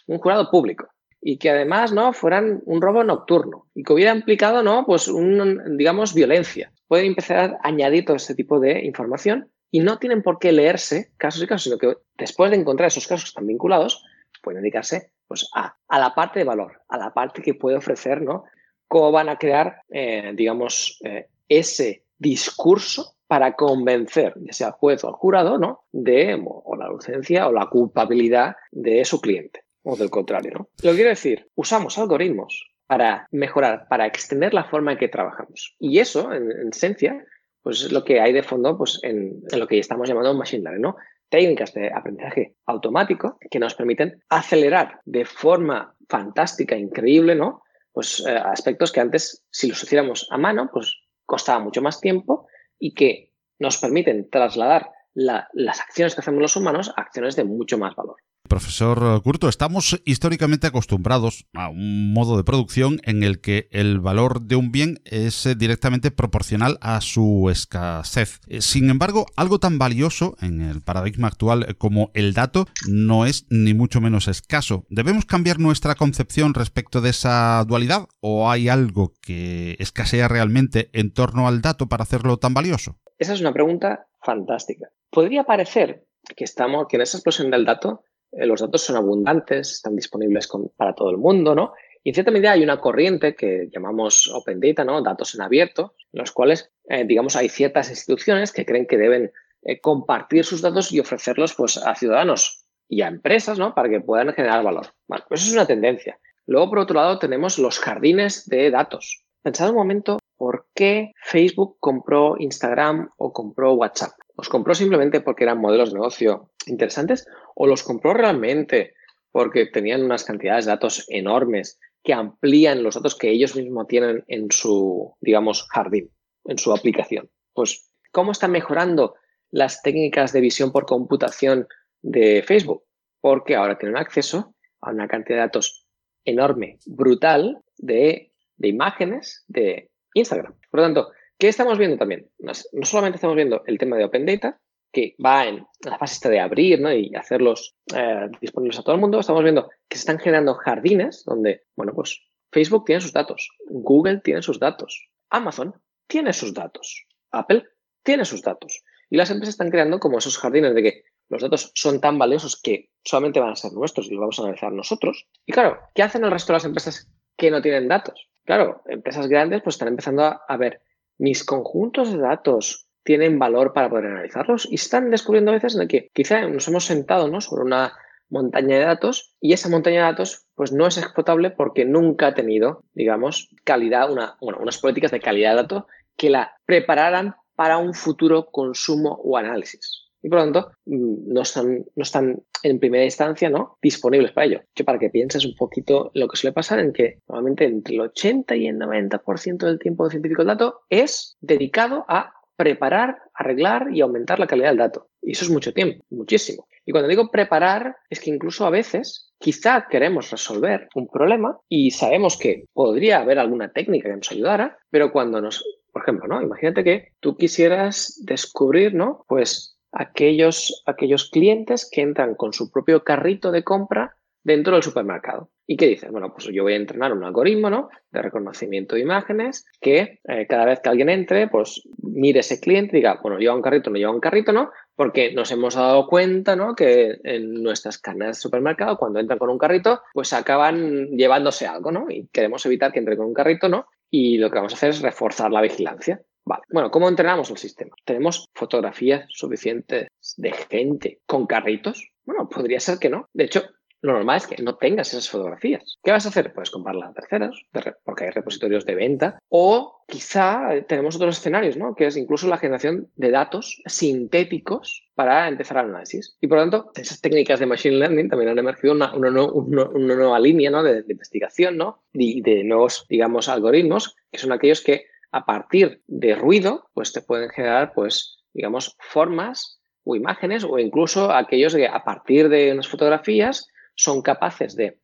un jurado público. Y que además, ¿no? Fueran un robo nocturno. Y que hubiera implicado, ¿no? Pues un, digamos, violencia. Puede empezar a añadir todo este tipo de información y no tienen por qué leerse casos y casos, sino que después de encontrar esos casos que están vinculados, pueden dedicarse pues, a, a la parte de valor, a la parte que puede ofrecer, ¿no? Cómo van a crear, eh, digamos, eh, ese discurso para convencer, ya sea al juez o al jurado, ¿no? De o la ausencia o la culpabilidad de su cliente, o del contrario, ¿no? Lo quiero decir, usamos algoritmos para mejorar, para extender la forma en que trabajamos. Y eso, en esencia, pues es lo que hay de fondo pues, en, lo que estamos llamando machine learning, ¿no? Técnicas de aprendizaje automático que nos permiten acelerar de forma fantástica, increíble, ¿no? Pues eh, aspectos que antes, si los hiciéramos a mano, pues costaba mucho más tiempo y que nos permiten trasladar las acciones que hacemos los humanos a acciones de mucho más valor. Profesor Curto, estamos históricamente acostumbrados a un modo de producción en el que el valor de un bien es eh, directamente proporcional a su escasez. Eh, sin embargo, algo tan valioso en el paradigma actual como el dato no es ni mucho menos escaso. ¿Debemos cambiar nuestra concepción respecto de esa dualidad o hay algo que escasea realmente en torno al dato para hacerlo tan valioso? Esa es una pregunta fantástica. Podría parecer que estamos, que en esa explosión del dato los datos son abundantes, están disponibles para todo el mundo, ¿no? Y en cierta medida hay una corriente que llamamos Open Data, ¿no? Datos en abierto, en los cuales, eh, digamos, hay ciertas instituciones que creen que deben eh, compartir sus datos y ofrecerlos pues, a ciudadanos y a empresas, ¿no? Para que puedan generar valor. Bueno, pues eso es una tendencia. Luego, por otro lado, tenemos los jardines de datos. Pensad un momento por qué Facebook compró Instagram o compró WhatsApp. ¿Los compró simplemente porque eran modelos de negocio interesantes o los compró realmente porque tenían unas cantidades de datos enormes que amplían los datos que ellos mismos tienen en su, digamos, jardín, en su aplicación? Pues, ¿cómo están mejorando las técnicas de visión por computación de Facebook? Porque ahora tienen acceso a una cantidad de datos enorme, brutal, de, de imágenes de Instagram. Por lo tanto, ¿Qué estamos viendo también? No solamente estamos viendo el tema de Open Data, que va en la fase de abrir ¿no? y hacerlos eh, disponibles a todo el mundo, estamos viendo que se están generando jardines donde, bueno, pues Facebook tiene sus datos, Google tiene sus datos, Amazon tiene sus datos, Apple tiene sus datos. Y las empresas están creando como esos jardines de que los datos son tan valiosos que solamente van a ser nuestros y los vamos a analizar nosotros. Y claro, ¿qué hacen el resto de las empresas que no tienen datos? Claro, empresas grandes pues están empezando a ver mis conjuntos de datos tienen valor para poder analizarlos y están descubriendo a veces de que quizá nos hemos sentado ¿no? sobre una montaña de datos y esa montaña de datos pues no es explotable porque nunca ha tenido, digamos, calidad, una, unas políticas de calidad de datos que la prepararan para un futuro consumo o análisis y por lo tanto mm, no están, no están en primera instancia ¿no? disponibles para ello. Yo para que pienses un poquito lo que suele pasar en que normalmente entre el 80 y el 90% del tiempo de científico del dato es dedicado a preparar, arreglar y aumentar la calidad del dato. Y eso es mucho tiempo, muchísimo. Y cuando digo preparar, es que incluso a veces quizá queremos resolver un problema y sabemos que podría haber alguna técnica que nos ayudara, pero cuando nos, por ejemplo, ¿no? Imagínate que tú quisieras descubrir, ¿no? Pues aquellos, aquellos clientes que entran con su propio carrito de compra dentro del supermercado. ¿Y qué dicen? Bueno, pues yo voy a entrenar un algoritmo ¿no? de reconocimiento de imágenes que eh, cada vez que alguien entre, pues mire ese cliente y diga, bueno, lleva un carrito, no lleva un carrito, ¿no? Porque nos hemos dado cuenta, ¿no? Que en nuestras cadenas de supermercado, cuando entran con un carrito, pues acaban llevándose algo, ¿no? Y queremos evitar que entre con un carrito, ¿no? Y lo que vamos a hacer es reforzar la vigilancia. Vale. Bueno, ¿cómo entrenamos el sistema? ¿Tenemos fotografías suficientes de gente con carritos? Bueno, podría ser que no. De hecho, lo normal es que no tengas esas fotografías. ¿Qué vas a hacer? Puedes comprarlas a terceras, porque hay repositorios de venta. O quizá tenemos otros escenarios, ¿no? Que es incluso la generación de datos sintéticos para empezar el análisis. Y por lo tanto, esas técnicas de Machine Learning también han emergido una, nueva línea ¿no? de, investigación, ¿no? Y de nuevos, digamos, algoritmos, que son aquellos que a partir de ruido, pues te pueden generar, pues, digamos, formas o imágenes o incluso aquellos que a partir de unas fotografías son capaces de,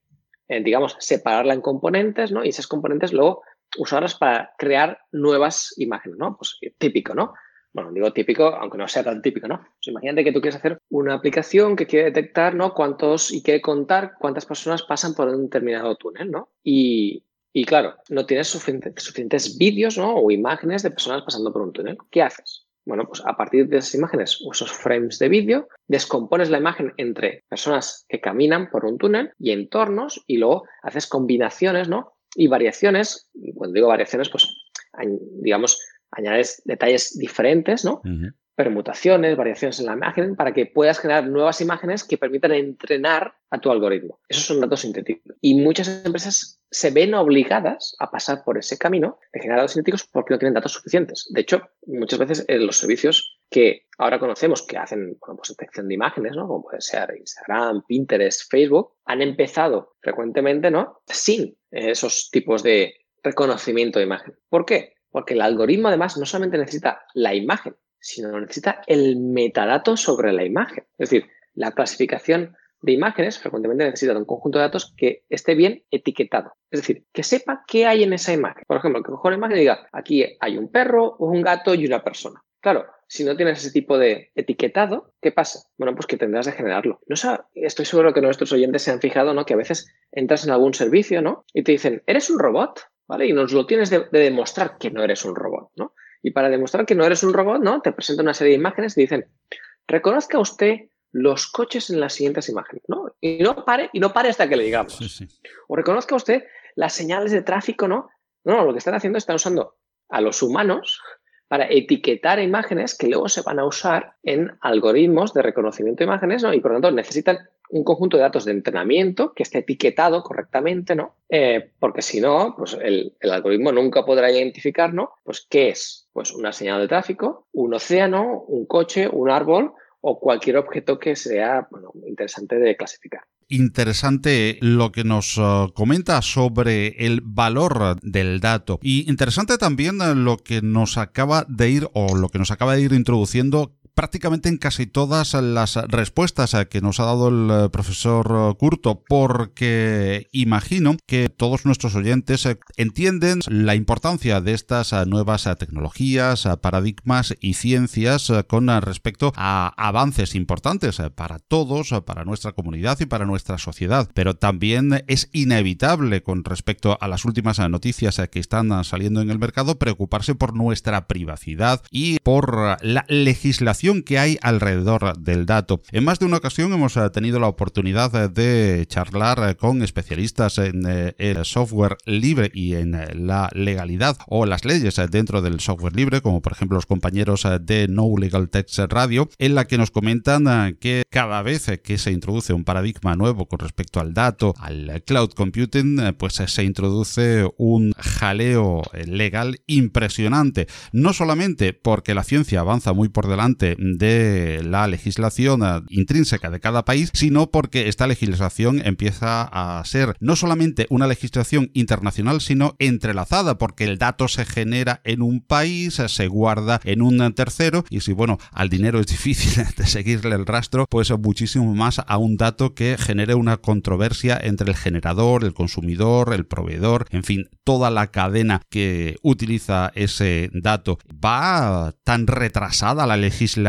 eh, digamos, separarla en componentes, ¿no? Y esas componentes luego usarlas para crear nuevas imágenes, ¿no? Pues eh, típico, ¿no? Bueno, digo típico, aunque no sea tan típico, ¿no? Pues imagínate que tú quieres hacer una aplicación que quiere detectar, ¿no? Cuántos y quiere contar cuántas personas pasan por un determinado túnel, ¿no? Y, y claro, no tienes suficientes, vídeos, ¿no? O imágenes de personas pasando por un túnel. ¿Qué haces? Bueno, pues a partir de esas imágenes o esos frames de vídeo, descompones la imagen entre personas que caminan por un túnel y entornos y luego haces combinaciones, ¿no? Y variaciones, y cuando digo variaciones, pues digamos, añades detalles diferentes, ¿no? Permutaciones, variaciones en la imagen, para que puedas generar nuevas imágenes que permitan entrenar a tu algoritmo. Esos son datos sintéticos. Y muchas empresas se ven obligadas a pasar por ese camino de generar datos sintéticos porque no tienen datos suficientes. De hecho, muchas veces en los servicios que ahora conocemos que hacen bueno, pues detección de imágenes, ¿no? como puede ser Instagram, Pinterest, Facebook, han empezado frecuentemente ¿no? sin esos tipos de reconocimiento de imagen. ¿Por qué? Porque el algoritmo además no solamente necesita la imagen, sino necesita el metadato sobre la imagen. Es decir, la clasificación de imágenes frecuentemente necesita un conjunto de datos que esté bien etiquetado. Es decir, que sepa qué hay en esa imagen. Por ejemplo, que coja una imagen y diga, aquí hay un perro, un gato y una persona. Claro, si no tienes ese tipo de etiquetado, ¿qué pasa? Bueno, pues que tendrás de generarlo. No estoy seguro que nuestros oyentes se han fijado, ¿no? Que a veces entras en algún servicio, ¿no? Y te dicen, ¿eres un robot? ¿Vale? Y nos lo tienes de, de demostrar que no eres un robot, ¿no? Y para demostrar que no eres un robot, ¿no? Te presento una serie de imágenes y dicen, reconozca usted los coches en las siguientes imágenes, ¿no? Y no pare, y no pare hasta que le digamos. O reconozca usted las señales de tráfico, ¿no? No, lo que están haciendo es están usando a los humanos para etiquetar imágenes que luego se van a usar en algoritmos de reconocimiento de imágenes, ¿no? Y por lo tanto necesitan un conjunto de datos de entrenamiento que esté etiquetado correctamente, ¿no? Eh, porque si no, pues el, algoritmo nunca podrá identificar, ¿no? Pues qué es, pues una señal de tráfico, un océano, un coche, un árbol o cualquier objeto que sea interesante de clasificar interesante lo que nos uh, comenta sobre el valor del dato y interesante también lo que nos acaba de ir o lo que nos acaba de ir introduciendo prácticamente en casi todas las respuestas que nos ha dado el eh, profesor eh, Curto, porque imagino que todos nuestros oyentes eh, entienden la importancia de estas nuevas tecnologías, paradigmas y ciencias con respecto a avances importantes para todos, para nuestra comunidad y para nuestra sociedad. Pero también es inevitable con respecto a las últimas noticias que están saliendo en el mercado preocuparse por nuestra privacidad y por la legislación que hay alrededor del dato. En más de una ocasión hemos eh, tenido la oportunidad eh, de charlar eh, con especialistas en el software libre y en la legalidad o las leyes dentro del software libre, como por ejemplo los compañeros de No Legal Text Radio, en la que nos comentan que cada vez que se introduce un paradigma nuevo con respecto al dato, al cloud computing, pues se introduce un jaleo legal impresionante. No solamente porque la ciencia avanza muy por delante de la legislación intrínseca de cada país, sino porque esta legislación empieza a ser no solamente una legislación internacional, sino entrelazada, porque el dato se genera en un país, se guarda en un tercero, y si bueno, al dinero es difícil de seguirle el rastro, pues muchísimo más a un dato que genere una controversia entre el generador, el consumidor, el proveedor, en fin, toda la cadena que utiliza ese dato. Va tan retrasada la legislación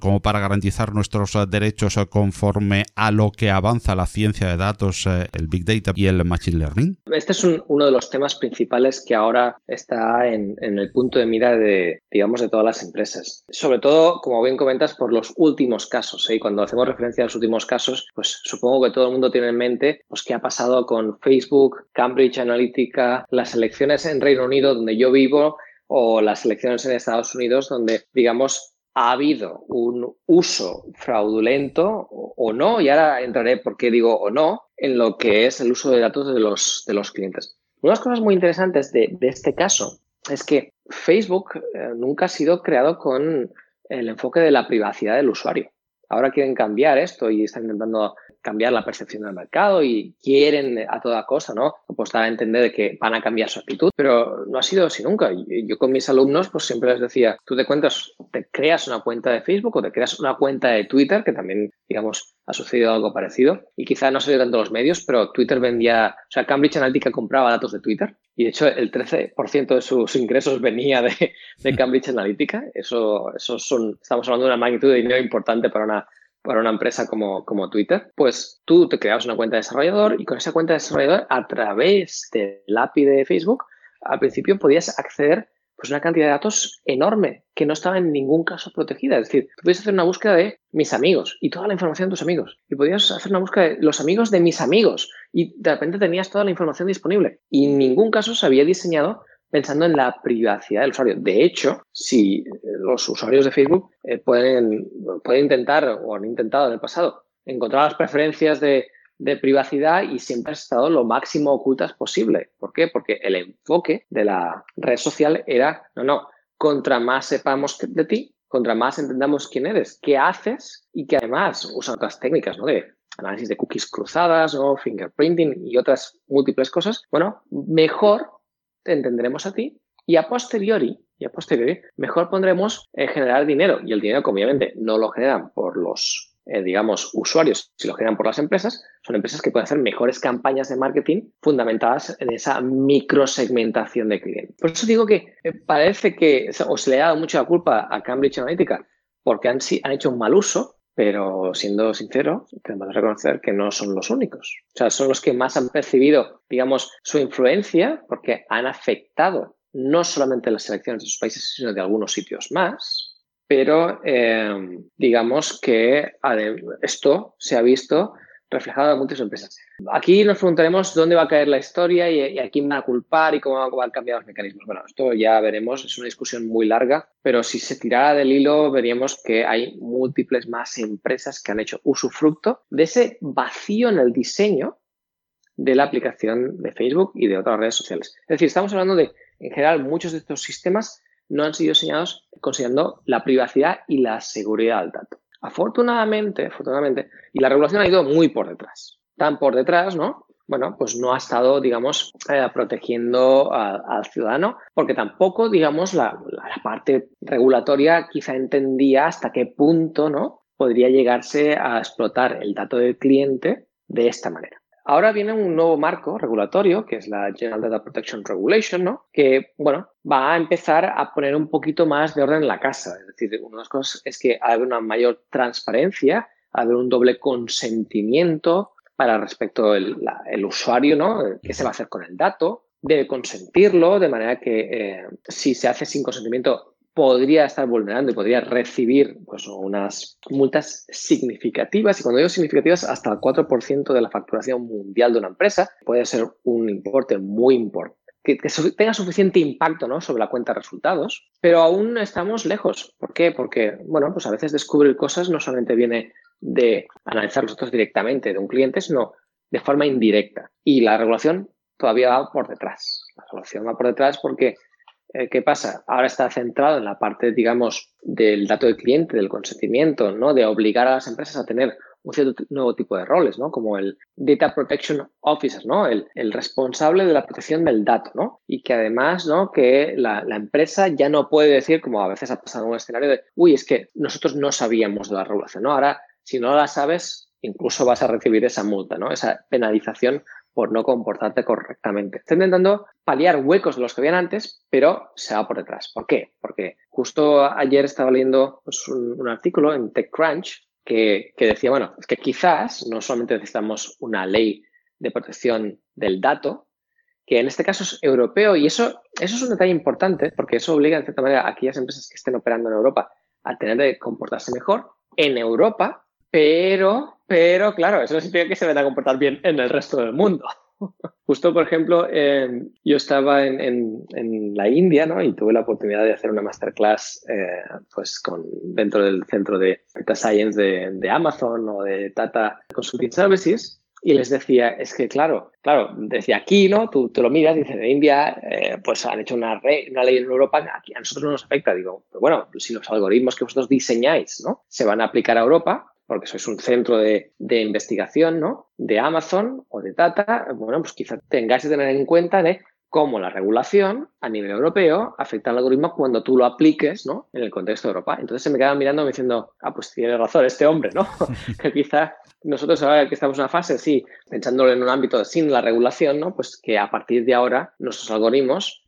como para garantizar nuestros eh, derechos eh, conforme a lo que avanza la ciencia de datos, eh, el Big Data y el Machine Learning? Este es uno de los temas principales que ahora está en, el punto de mira de, digamos, de todas las empresas. Sobre todo, como bien comentas, por los últimos casos. Y cuando hacemos referencia a los últimos casos, pues supongo que todo el mundo tiene en mente pues, qué ha pasado con Facebook, Cambridge Analytica, las elecciones en Reino Unido, donde yo vivo, o las elecciones en Estados Unidos, donde, digamos, ha habido un uso fraudulento o, no, y ahora entraré por qué digo o no, en lo que es el uso de datos de los, de los clientes. Una de las cosas muy interesantes de, este caso es que Facebook eh, nunca ha sido creado con el enfoque de la privacidad del usuario. Ahora quieren cambiar esto y están intentando cambiar la percepción del mercado y quieren a toda cosa, ¿no? Pues dar a entender de que van a cambiar su actitud, pero no ha sido así nunca. Yo con mis alumnos, pues siempre les decía, tú te cuentas, te creas una cuenta de Facebook o te creas una cuenta de Twitter, que también, digamos, ha sucedido algo parecido. Y quizá no ve tanto los medios, pero Twitter vendía, o sea, Cambridge Analytica compraba datos de Twitter y de hecho el 13% de sus ingresos venía de, de Cambridge Analytica. Eso, eso son, estamos hablando de una magnitud de dinero importante para una para una empresa como, como Twitter, pues tú te creabas una cuenta de desarrollador y con esa cuenta de desarrollador, a través del API de Facebook, al principio podías acceder pues una cantidad de datos enorme que no estaba en ningún caso protegida. Es decir, tú podías hacer una búsqueda de mis amigos y toda la información de tus amigos. Y podías hacer una búsqueda de los amigos de mis amigos y de repente tenías toda la información disponible. Y en ningún caso se había diseñado pensando en la privacidad del usuario. De hecho, si los usuarios de Facebook eh, pueden, pueden intentar o han intentado en el pasado encontrar las preferencias de, de privacidad y siempre han estado lo máximo ocultas posible. ¿Por qué? Porque el enfoque de la red social era, no, no, contra más sepamos de ti, contra más entendamos quién eres, qué haces y que además usan otras técnicas, ¿no? De análisis de cookies cruzadas, o fingerprinting y otras múltiples cosas. Bueno, mejor te entenderemos a ti y a posteriori, y a posteriori, mejor pondremos en generar dinero. Y el dinero, obviamente no lo generan por los, eh, digamos, usuarios, si lo generan por las empresas, son empresas que pueden hacer mejores campañas de marketing fundamentadas en esa microsegmentación de clientes. Por eso digo que eh, parece que o se le ha dado mucho la culpa a Cambridge Analytica porque han, han hecho un mal uso, pero siendo sincero, tenemos que reconocer que no son los únicos. O sea, son los que más han percibido, digamos, su influencia porque han afectado no solamente las elecciones de sus países, sino de algunos sitios más. Pero eh, digamos que esto se ha visto reflejado en muchas empresas. Aquí nos preguntaremos dónde va a caer la historia y, a quién va a culpar y cómo van a cambiar los mecanismos. Bueno, esto ya veremos, es una discusión muy larga, pero si se tirara del hilo veríamos que hay múltiples más empresas que han hecho usufructo de ese vacío en el diseño de la aplicación de Facebook y de otras redes sociales. Es decir, estamos hablando de, en general, muchos de estos sistemas no han sido diseñados considerando la privacidad y la seguridad del dato. Afortunadamente, afortunadamente, y la regulación ha ido muy por detrás. Tan por detrás, ¿no? Bueno, pues no ha estado, digamos, eh, protegiendo al ciudadano, porque tampoco, digamos, la, la, parte regulatoria quizá entendía hasta qué punto, ¿no? Podría llegarse a explotar el dato del cliente de esta manera. Ahora viene un nuevo marco regulatorio, que es la General Data Protection Regulation, ¿no? Que, bueno, va a empezar a poner un poquito más de orden en la casa. Es decir, una de las cosas es que hay una mayor transparencia, haber un doble consentimiento para respecto el usuario, ¿no? ¿Qué se va a hacer con el dato? Debe consentirlo, de manera que eh, si se hace sin consentimiento podría estar vulnerando y podría recibir pues, unas multas significativas. Y cuando digo significativas, hasta el 4% de la facturación mundial de una empresa puede ser un importe muy importante. Que, tenga suficiente impacto ¿no? sobre la cuenta de resultados, pero aún estamos lejos. ¿Por qué? Porque, bueno, pues a veces descubrir cosas no solamente viene de analizar los datos directamente de un cliente, sino de forma indirecta. Y la regulación todavía va por detrás. La regulación va por detrás porque ¿Qué pasa? Ahora está centrado en la parte, digamos, del dato del cliente, del consentimiento, ¿no? De obligar a las empresas a tener un cierto nuevo tipo de roles, ¿no? Como el Data Protection Officer, ¿no? El, responsable de la protección del dato, ¿no? Y que además, ¿no? Que la, la, empresa ya no puede decir, como a veces ha pasado en un escenario de, uy, es que nosotros no sabíamos de la regulación, ¿no? Ahora, si no la sabes, incluso vas a recibir esa multa, ¿no? Esa penalización por no comportarte correctamente. Está intentando paliar huecos de los que habían antes, pero se va por detrás. ¿Por qué? Porque justo ayer estaba leyendo pues, un, artículo en TechCrunch que, que decía, bueno, es que quizás no solamente necesitamos una ley de protección del dato, que en este caso es europeo, y eso, eso es un detalle importante, porque eso obliga, en cierta manera, a aquellas empresas que estén operando en Europa a tener que comportarse mejor en Europa, pero pero claro, eso no significa que se van a comportar bien en el resto del mundo. Justo, por ejemplo, em, yo estaba en, la India ¿no? y tuve la oportunidad de hacer una masterclass eh, pues con, dentro del centro de Data Science de, de Amazon o de Tata Consulting Services y les decía, es que claro, claro, decía aquí, ¿no? Tú, te lo miras, dice, en India, eh, pues han hecho una, una ley en Europa aquí a nosotros no nos afecta. Digo, pero bueno, si los algoritmos que vosotros diseñáis, ¿no? Se van a aplicar a Europa, porque sois un centro de, de investigación, ¿no? De Amazon o de Tata, bueno, pues quizás tengáis que tener en cuenta de cómo la regulación a nivel europeo afecta al algoritmo cuando tú lo apliques ¿no? en el contexto de Europa. Entonces se me quedan mirando diciendo, ah, pues tiene razón este hombre, ¿no? que quizá nosotros ahora que estamos en una fase, sí, pensándolo en un ámbito sin la regulación, ¿no? Pues que a partir de ahora nuestros algoritmos,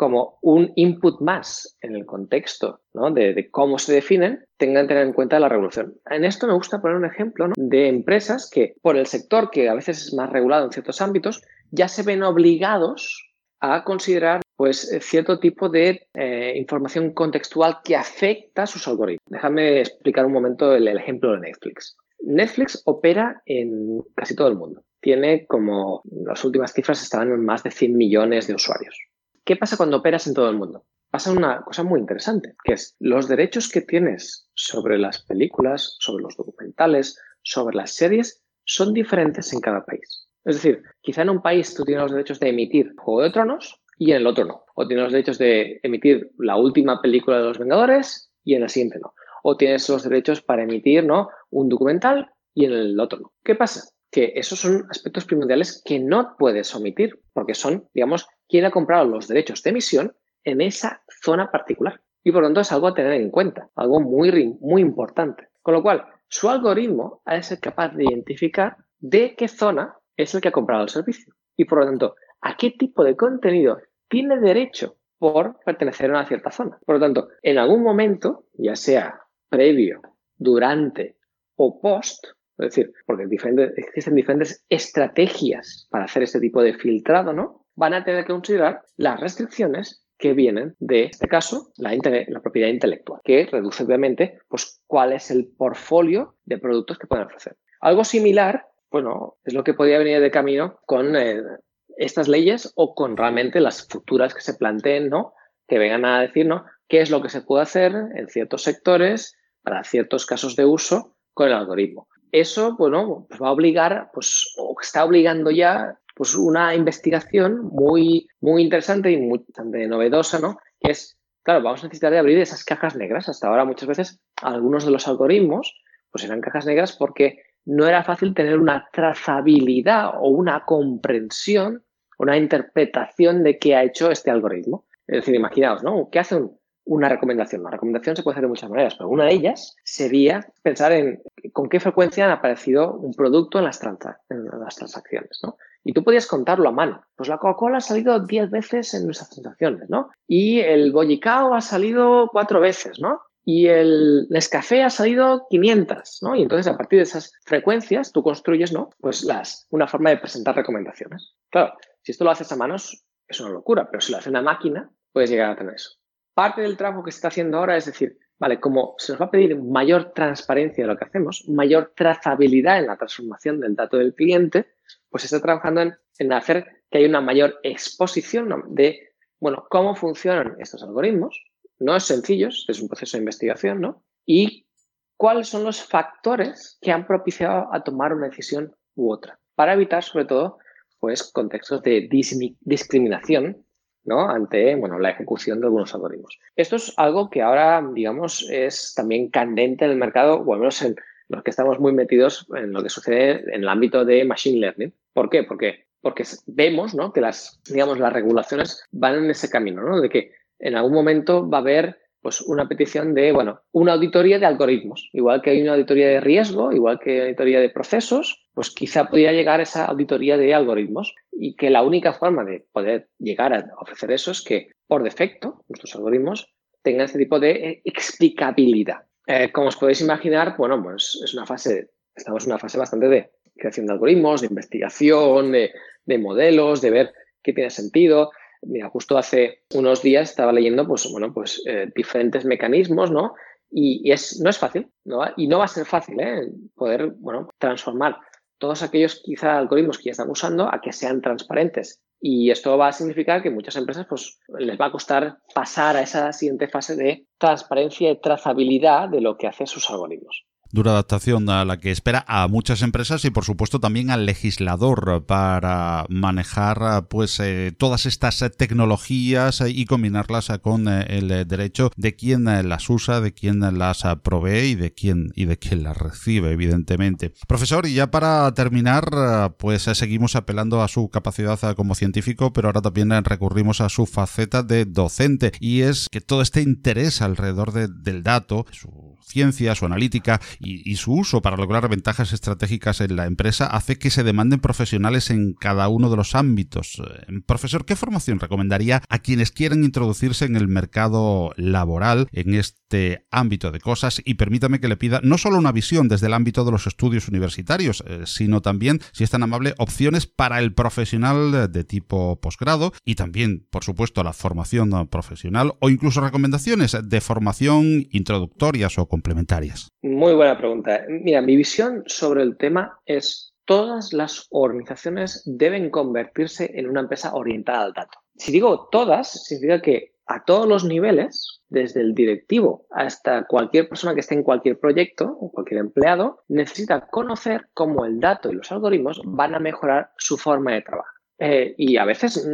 como un input más en el contexto de, cómo se definen, tengan que tener en cuenta la regulación. En esto me gusta poner un ejemplo de empresas que, por el sector que a veces es más regulado en ciertos ámbitos, ya se ven obligados a considerar pues, cierto tipo de eh, información contextual que afecta a sus algoritmos. Déjame explicar un momento el, ejemplo de Netflix. Netflix opera en casi todo el mundo. Tiene como las últimas cifras estaban en más de 100 millones de usuarios. ¿Qué pasa cuando operas en todo el mundo? Pasa una cosa muy interesante, que es los derechos que tienes sobre las películas, sobre los documentales, sobre las series, son diferentes en cada país. Es decir, quizá en un país tú tienes los derechos de emitir Juego de Tronos y en el otro no. O tienes los derechos de emitir la última película de los Vengadores y en el siguiente no. O tienes los derechos para emitir ¿no? un documental y en el otro no. ¿Qué pasa? Que esos son aspectos primordiales que no puedes omitir porque son, digamos, quien ha comprado los derechos de emisión en esa zona particular. Y por lo tanto es algo a tener en cuenta, algo muy, muy importante. Con lo cual, su algoritmo ha de ser capaz de identificar de qué zona es el que ha comprado el servicio. Y por lo tanto, ¿a qué tipo de contenido tiene derecho por pertenecer a una cierta zona? Por lo tanto, en algún momento, ya sea previo, durante o post, es decir, porque existen diferentes estrategias para hacer este tipo de filtrado, ¿no? Van a tener que considerar las restricciones que vienen de este caso, la, propiedad intelectual, que reduce obviamente pues, cuál es el portfolio de productos que pueden ofrecer. Algo similar bueno, es lo que podría venir de camino con eh, estas leyes o con realmente las futuras que se planteen, ¿no? Que vengan a decir, ¿no? ¿Qué es lo que se puede hacer en ciertos sectores para ciertos casos de uso con el algoritmo? Eso, bueno, pues va a obligar, pues, o está obligando ya, pues, una investigación muy, muy interesante y muy novedosa, ¿no? Que es, claro, vamos a necesitar de abrir esas cajas negras. Hasta ahora, muchas veces, algunos de los algoritmos, pues eran cajas negras porque no era fácil tener una trazabilidad o una comprensión, una interpretación de qué ha hecho este algoritmo. Es decir, imaginaos, ¿no? ¿Qué hace una recomendación? Una recomendación se puede hacer de muchas maneras, pero una de ellas sería pensar en con qué frecuencia ha aparecido un producto en las, en las transacciones, ¿no? Y tú podías contarlo a mano. Pues la Coca-Cola ha salido 10 veces en nuestras transacciones, ¿no? Y el Bollicao ha salido cuatro veces, ¿no? y el Nescafé ha salido 500, ¿no? Y entonces a partir de esas frecuencias tú construyes, ¿no? Pues las, una forma de presentar recomendaciones. Claro, si esto lo haces a manos es una locura, pero si lo hace una máquina puedes llegar a tener eso. Parte del trabajo que se está haciendo ahora es decir, vale, como se nos va a pedir mayor transparencia de lo que hacemos, mayor trazabilidad en la transformación del dato del cliente, pues se está trabajando en, en hacer que haya una mayor exposición de, bueno, cómo funcionan estos algoritmos, no es sencillo, es un proceso de investigación, ¿no? Y cuáles son los factores que han propiciado a tomar una decisión u otra, para evitar sobre todo pues contextos de discriminación ¿no? ante bueno, la ejecución de algunos algoritmos. Esto es algo que ahora, digamos, es también candente en el mercado, o al menos en los que estamos muy metidos en lo que sucede en el ámbito de Machine Learning. ¿Por qué? Porque, porque vemos ¿no? que las, digamos, las regulaciones van en ese camino, ¿no? de que en algún momento va a haber pues una petición de, bueno, una auditoría de algoritmos. Igual que hay una auditoría de riesgo, igual que una auditoría de procesos, pues quizá podría llegar esa auditoría de algoritmos y que la única forma de poder llegar a ofrecer eso es que, por defecto, nuestros algoritmos tengan ese tipo de eh, explicabilidad. Eh, como os podéis imaginar, bueno, pues es una fase, estamos en una fase bastante de creación de algoritmos, de investigación, de, de modelos, de ver qué tiene sentido. Mira, justo hace unos días estaba leyendo, pues, bueno, pues eh, diferentes mecanismos, ¿no? Y, es, no es fácil, ¿no? Y no va a ser fácil. Poder, bueno, transformar todos aquellos quizá algoritmos que ya están usando a que sean transparentes. Y esto va a significar que muchas empresas pues, les va a costar pasar a esa siguiente fase de transparencia y trazabilidad de lo que hacen sus algoritmos dura adaptación a la que espera a muchas empresas y por supuesto también al legislador para manejar pues eh, todas estas tecnologías y combinarlas con eh, el derecho de quien las usa, de quien las provee y de quien y de quien las recibe, evidentemente. Profesor, y ya para terminar, pues seguimos apelando a su capacidad como científico, pero ahora también recurrimos a su faceta de docente y es que todo este interés alrededor del dato, su ciencia, su analítica y, su uso para lograr ventajas estratégicas en la empresa hace que se demanden profesionales en cada uno de los ámbitos. Eh, profesor, ¿qué formación recomendaría a quienes quieren introducirse en el mercado laboral en este ámbito de cosas? Y permítame que le pida no solo una visión desde el ámbito de los estudios universitarios, eh, sino también, si es tan amable, opciones para el profesional de tipo posgrado y también, por supuesto, la formación profesional o incluso recomendaciones de formación introductorias o complementarias. Muy buena pregunta. Mira, mi visión sobre el tema es todas las organizaciones deben convertirse en una empresa orientada al dato. Si digo todas, significa que a todos los niveles, desde el directivo hasta cualquier persona que esté en cualquier proyecto o cualquier empleado, necesita conocer cómo el dato y los algoritmos van a mejorar su forma de trabajar. Eh, y a veces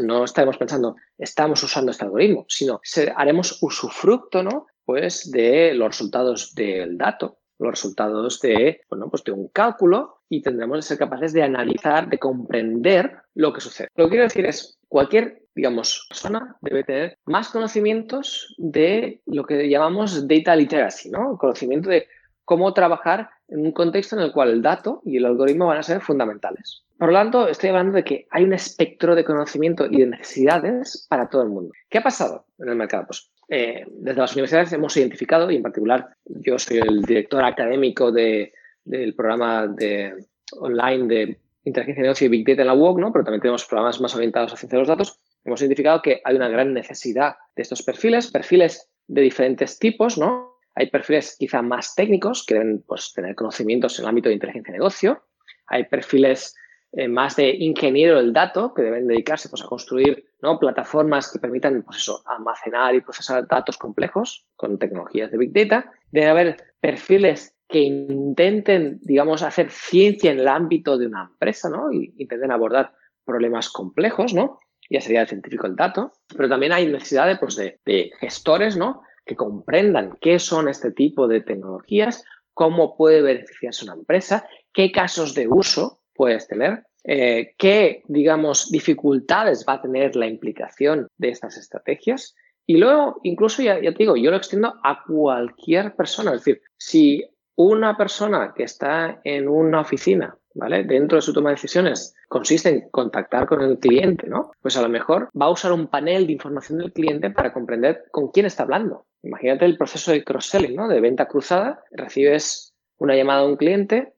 no estaremos pensando, estamos usando este algoritmo, sino haremos usufructo ¿no? Pues, de los resultados del dato, los resultados de, bueno, pues de un cálculo y tendremos que ser capaces de analizar, de comprender lo que sucede. Lo que quiero decir es, cualquier, digamos, persona debe tener más conocimientos de lo que llamamos data literacy, ¿no? Conocimiento de cómo trabajar en un contexto en el cual el dato y el algoritmo van a ser fundamentales. Por lo tanto, estoy hablando de que hay un espectro de conocimiento y de necesidades para todo el mundo. ¿Qué ha pasado en el mercado? Pues eh, desde las universidades hemos identificado, y en particular yo soy el director académico del programa de, online de inteligencia de negocio y Big Data en la UOC, ¿no? pero también tenemos programas más orientados a ciencia de los datos. Hemos identificado que hay una gran necesidad de estos perfiles, perfiles de diferentes tipos, ¿no? Hay perfiles quizá más técnicos que deben pues, tener conocimientos en el ámbito de inteligencia de negocio. Hay perfiles eh, más de ingeniero del dato, que deben dedicarse pues, a construir ¿no? plataformas que permitan pues, almacenar y procesar datos complejos con tecnologías de Big Data. Debe haber perfiles que intenten, digamos, hacer ciencia en el ámbito de una empresa, ¿no? Y intenten abordar problemas complejos, ¿no? Ya sería el científico el dato. Pero también hay necesidad de, pues, de, de gestores, ¿no? Que comprendan qué son este tipo de tecnologías, cómo puede beneficiarse una empresa, qué casos de uso puedes tener, eh, qué, digamos, dificultades va a tener la implicación de estas estrategias. Y luego, incluso, ya, te digo, yo lo extiendo a cualquier persona. Es decir, si una persona que está en una oficina, ¿vale? Dentro de su toma de decisiones consiste en contactar con el cliente, ¿no? Pues a lo mejor va a usar un panel de información del cliente para comprender con quién está hablando. Imagínate el proceso de cross-selling, ¿no? De venta cruzada. Recibes una llamada de un cliente,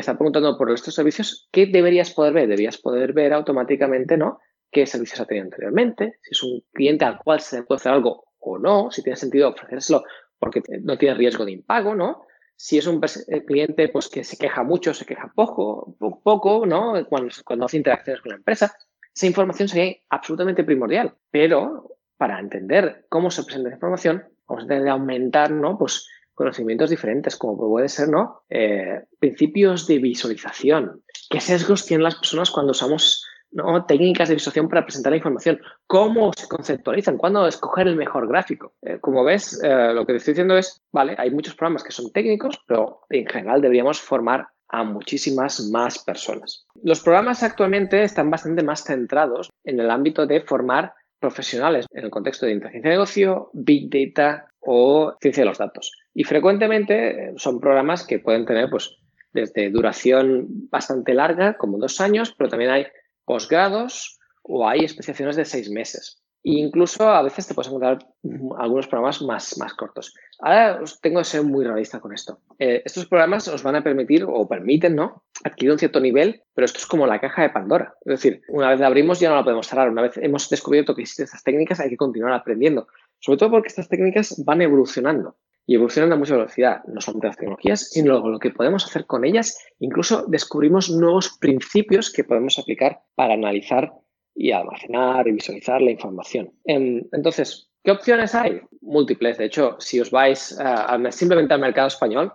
está preguntando por estos servicios, ¿qué deberías poder ver? Deberías poder ver automáticamente, ¿no? ¿Qué servicios ha tenido anteriormente? Si es un cliente al cual se puede hacer algo o no, si tiene sentido ofrecérselo porque no tiene riesgo de impago, ¿no? Si es un eh, cliente pues, que se queja mucho, se queja poco, poco, ¿no? Cuando, cuando hace interacciones con la empresa, esa información sería absolutamente primordial. Pero para entender cómo se presenta esa información, vamos a tener que aumentar, ¿no? Pues conocimientos diferentes, como puede ser, ¿no? Eh, principios de visualización. ¿Qué sesgos tienen las personas cuando usamos ¿no? técnicas de visualización para presentar la información? ¿Cómo se conceptualizan? ¿Cuándo escoger el mejor gráfico? Eh, como ves, eh, lo que te estoy diciendo es, vale, hay muchos programas que son técnicos, pero en general deberíamos formar a muchísimas más personas. Los programas actualmente están bastante más centrados en el ámbito de formar profesionales en el contexto de inteligencia de negocio, big data o ciencia de los datos. Y frecuentemente eh, son programas que pueden tener pues desde duración bastante larga, como dos años, pero también hay posgrados o hay especializaciones de seis meses. E incluso a veces te puedes encontrar algunos programas más, más cortos. Ahora tengo que ser muy realista con esto. Eh, estos programas os van a permitir o permiten ¿no? adquirir un cierto nivel, pero esto es como la caja de Pandora. Es decir, una vez la abrimos ya no la podemos cerrar. Una vez hemos descubierto que existen estas técnicas, hay que continuar aprendiendo. Sobre todo porque estas técnicas van evolucionando. y evolucionan a mucha velocidad. No son las tecnologías, sino lo que podemos hacer con ellas. Incluso descubrimos nuevos principios que podemos aplicar para analizar y almacenar y visualizar la información. Entonces, ¿qué opciones hay? Múltiples. De hecho, si os vais simplemente al mercado español,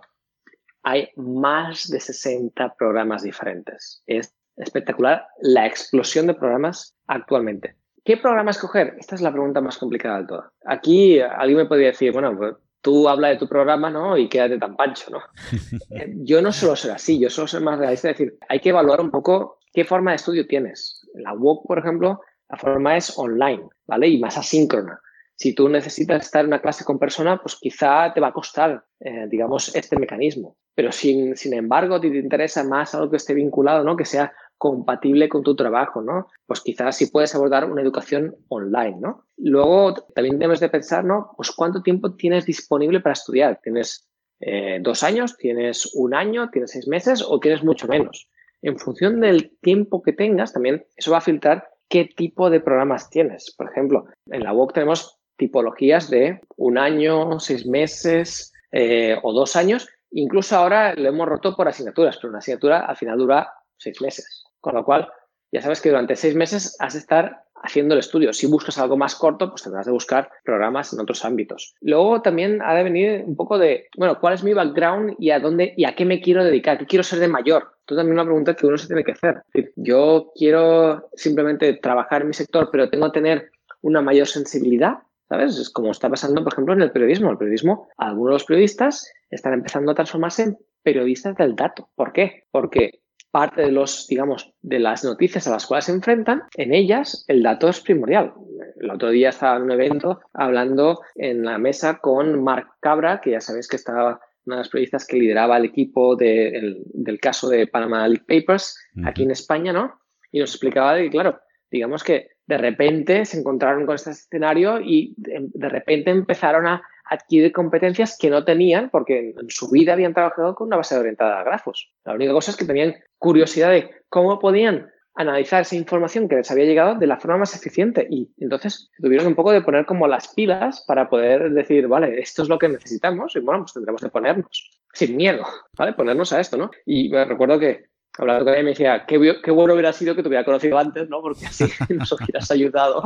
hay más de 60 programas diferentes. Es espectacular la explosión de programas actualmente. ¿Qué programa escoger? Esta es la pregunta más complicada del todo. Aquí alguien me podría decir, bueno, pues tú habla de tu programa, ¿no? Y quédate tan pancho, ¿no? Eh, yo no suelo ser así, yo suelo ser más realista, es decir, hay que evaluar un poco qué forma de estudio tienes. La WOC, por ejemplo, la forma es online, ¿vale? Y más asíncrona. Si tú necesitas estar en una clase con persona, pues quizá te va a costar, eh, digamos, este mecanismo. Pero sin, sin embargo, si te interesa más algo que esté vinculado, ¿no? Que sea compatible con tu trabajo, ¿no? Pues quizás sí puedes abordar una educación online, ¿no? Luego también debes de pensar, ¿no? Pues cuánto tiempo tienes disponible para estudiar. ¿Tienes eh, dos años? ¿Tienes un año? ¿Tienes seis meses? ¿O tienes mucho menos? En función del tiempo que tengas, también eso va a filtrar qué tipo de programas tienes. Por ejemplo, en la UOC tenemos tipologías de un año, seis meses eh, o dos años. Incluso ahora lo hemos roto por asignaturas, pero una asignatura al final dura seis meses. Con lo cual, ya sabes que durante seis meses has de estar haciendo el estudio. Si buscas algo más corto, pues tendrás de buscar programas en otros ámbitos. Luego también ha de venir un poco de, bueno, ¿cuál es mi background y a dónde y a qué me quiero dedicar? ¿Qué quiero ser de mayor? Esto también es una pregunta que uno se tiene que hacer. Yo quiero simplemente trabajar en mi sector, pero tengo que tener una mayor sensibilidad. ¿Sabes? Es como está pasando, por ejemplo, en el periodismo. El periodismo, algunos de los periodistas están empezando a transformarse en periodistas del dato. ¿Por qué? Porque parte de los, digamos, de las noticias a las cuales se enfrentan, en ellas el dato es primordial. El otro día estaba en un evento hablando en la mesa con Marc Cabra, que ya sabéis que estaba una de las periodistas que lideraba el equipo del caso de Panama League Papers aquí en España, ¿no? Y nos explicaba de que, claro, digamos que de repente se encontraron con este escenario y de repente empezaron a adquirir competencias que no tenían porque en su vida habían trabajado con una base orientada a grafos. La única cosa es que tenían curiosidad de cómo podían analizar esa información que les había llegado de la forma más eficiente y entonces tuvieron un poco de poner como las pilas para poder decir, vale, esto es lo que necesitamos y bueno, pues tendremos que ponernos sin miedo, ¿vale? Ponernos a esto, ¿no? Y me recuerdo que hablando con él me decía, qué, qué, bueno hubiera sido que te hubiera conocido antes, ¿no? Porque así nos hubieras ayudado,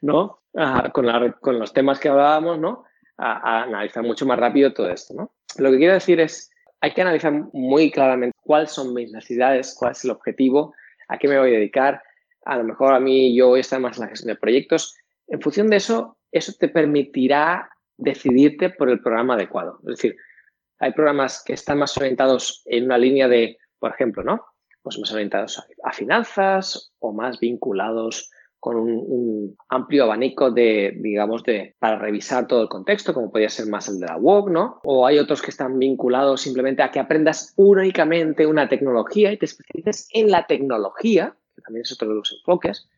¿no? con, con los temas que hablábamos, ¿no? a, analizar mucho más rápido todo esto. ¿no? Lo que quiero decir es, hay que analizar muy claramente cuáles son mis necesidades, cuál es el objetivo, a qué me voy a dedicar. A lo mejor a mí yo voy a estar más en la gestión de proyectos. En función de eso, eso te permitirá decidirte por el programa adecuado. Es decir, hay programas que están más orientados en una línea de, por ejemplo, ¿no? Pues más orientados a finanzas o más vinculados con un, amplio abanico de, digamos, de, para revisar todo el contexto, como podría ser más el de la WOC, ¿no? O hay otros que están vinculados simplemente a que aprendas únicamente una tecnología y te especialices en la tecnología, que también es otro de los enfoques.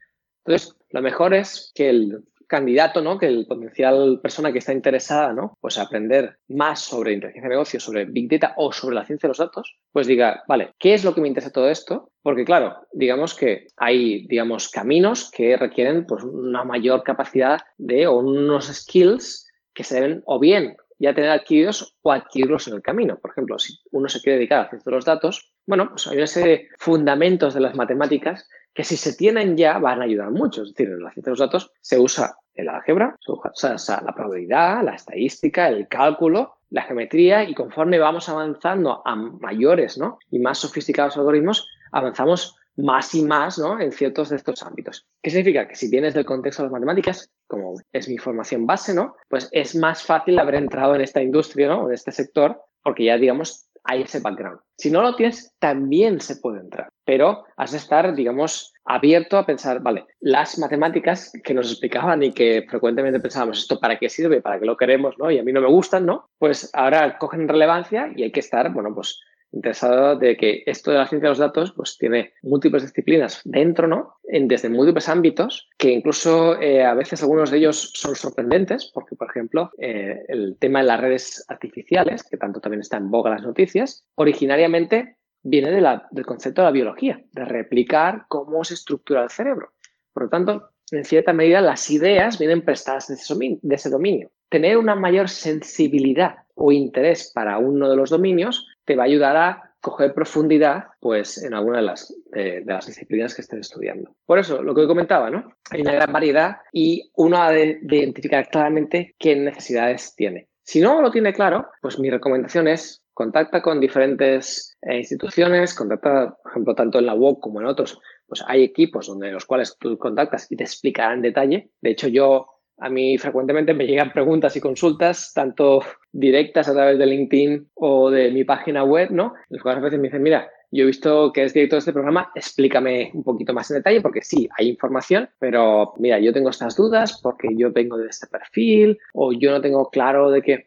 Entonces, lo mejor es que el candidato, ¿no? Que el potencial persona que está interesada, ¿no? Pues aprender más sobre inteligencia de negocios, sobre Big Data o sobre la ciencia de los datos, pues diga, vale, ¿qué es lo que me interesa todo esto? Porque claro, digamos que hay, digamos, caminos que requieren pues una mayor capacidad de o unos skills que se deben o bien ya tener adquiridos o adquirirlos en el camino. Por ejemplo, si uno se quiere dedicar a ciencia de los datos, bueno, pues hay una serie de fundamentos de las matemáticas que si se tienen ya van a ayudar mucho. Es decir, en la ciencia de los datos se usa el álgebra, la probabilidad, la estadística, el cálculo, la geometría y conforme vamos avanzando a mayores ¿no? y más sofisticados algoritmos, avanzamos más y más ¿no? en ciertos de estos ámbitos. ¿Qué significa? Que si vienes del contexto de las matemáticas, como es mi formación base, ¿no? pues es más fácil haber entrado en esta industria, ¿no? en este sector, porque ya, digamos, hay ese background. Si no lo tienes, también se puede entrar, pero has de estar, digamos, abierto a pensar, vale, las matemáticas que nos explicaban y que frecuentemente pensábamos, ¿esto para qué sirve? ¿Para qué lo queremos? ¿no? Y a mí no me gustan, ¿no? Pues ahora cogen relevancia y hay que estar, bueno, pues interesado de que esto de la ciencia de los datos pues tiene múltiples disciplinas dentro, ¿no? En, desde múltiples ámbitos, que incluso eh, a veces algunos de ellos son sorprendentes, porque, por ejemplo, eh, el tema de las redes artificiales, que tanto también está en boga las noticias, originariamente viene del concepto de la biología, de replicar cómo se estructura el cerebro. Por lo tanto, en cierta medida, las ideas vienen prestadas de ese dominio. Tener una mayor sensibilidad o interés para uno de los dominios, te va a ayudar a coger profundidad pues, en alguna de las, de, las disciplinas que estén estudiando. Por eso, lo que comentaba, ¿no? Hay una gran variedad y uno ha de, de identificar claramente qué necesidades tiene. Si no lo tiene claro, pues mi recomendación es contacta con diferentes eh, instituciones, contacta, por ejemplo, tanto en la UOC como en otros, pues hay equipos donde los cuales tú contactas y te explicarán en detalle. De hecho, yo a mí frecuentemente me llegan preguntas y consultas, tanto directas a través de LinkedIn o de mi página web, ¿no? Las cuales a veces me dicen, mira, yo he visto que es director de este programa, explícame un poquito más en detalle, porque sí, hay información, pero mira, yo tengo estas dudas porque yo vengo de este perfil o yo no tengo claro de que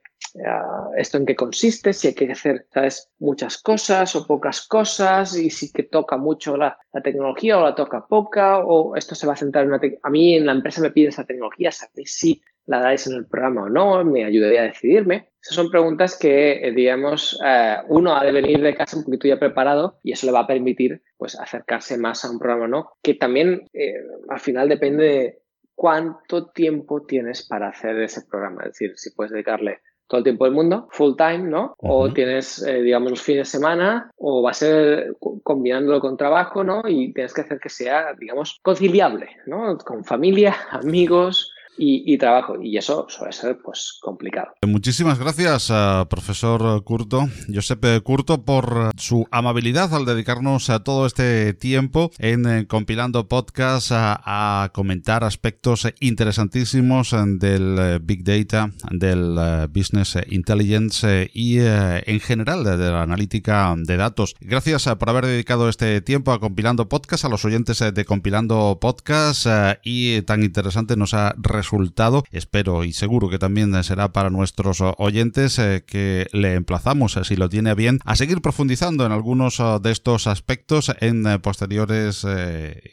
esto en qué consiste, si hay que hacer, ¿sabes? Muchas cosas o pocas cosas y si que toca mucho la, tecnología o la toca poca o esto se va a centrar en una... A mí en la empresa me piden esa tecnología, ¿sabéis si la dais en el programa o no? Me ayudaría a decidirme. Esas son preguntas que, eh, digamos, eh, uno ha de venir de casa un poquito ya preparado y eso le va a permitir, pues, acercarse más a un programa o no, que también eh, al final depende de cuánto tiempo tienes para hacer ese programa. Es decir, si puedes dedicarle todo el tiempo del mundo, full time, ¿no? O tienes, eh, digamos, los fines de semana, o va a ser combinándolo con trabajo, ¿no? Y tienes que hacer que sea, digamos, conciliable, ¿no? Con familia, amigos, y, trabajo. Y eso suele ser pues complicado. Muchísimas gracias, a profesor Curto, Josep Curto, por su amabilidad al dedicarnos a todo este tiempo en eh, compilando podcast a, comentar aspectos interesantísimos del eh, Big Data, del eh, Business Intelligence y en general de, la analítica de datos. Gracias por haber dedicado este tiempo a compilando podcast, a los oyentes de compilando podcast y tan interesante nos ha resultado. Espero y seguro que también será para nuestros oyentes eh, que le emplazamos, eh, si lo tiene bien, a seguir profundizando en algunos eh, de estos aspectos en posteriores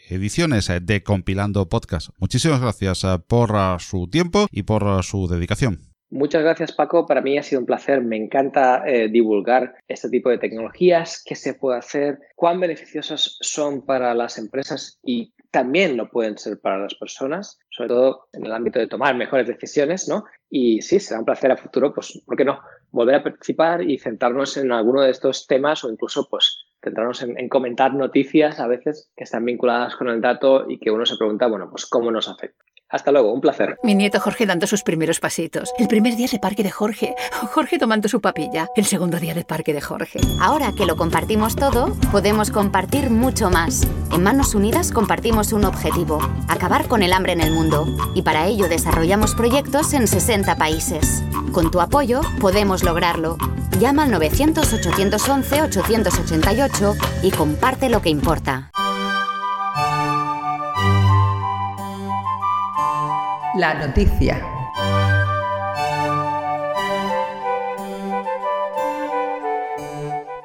ediciones de Compilando Podcast. Muchísimas gracias por su tiempo y por su dedicación. Muchas gracias Paco, para mí ha sido un placer, me encanta divulgar este tipo de tecnologías, qué se puede hacer, cuán beneficiosas son para las empresas y también lo pueden ser para las personas, sobre todo en el ámbito de tomar mejores decisiones, ¿no? Y sí, será un placer a futuro, pues, ¿por qué no? Volver a participar y centrarnos en alguno de estos temas o incluso, pues, centrarnos en, en, comentar noticias a veces que están vinculadas con el dato y que uno se pregunta, bueno, pues, ¿cómo nos afecta? Hasta luego, un placer. Mi nieto Jorge dando sus primeros pasitos. El primer día de parque de Jorge. Jorge tomando su papilla. El segundo día de parque de Jorge. Ahora que lo compartimos todo, podemos compartir mucho más. En Manos Unidas compartimos un objetivo, acabar con el hambre en el mundo. Y para ello desarrollamos proyectos en 60 países. Con tu apoyo podemos lograrlo. Llama al 900-811-888 y comparte lo que importa. La noticia.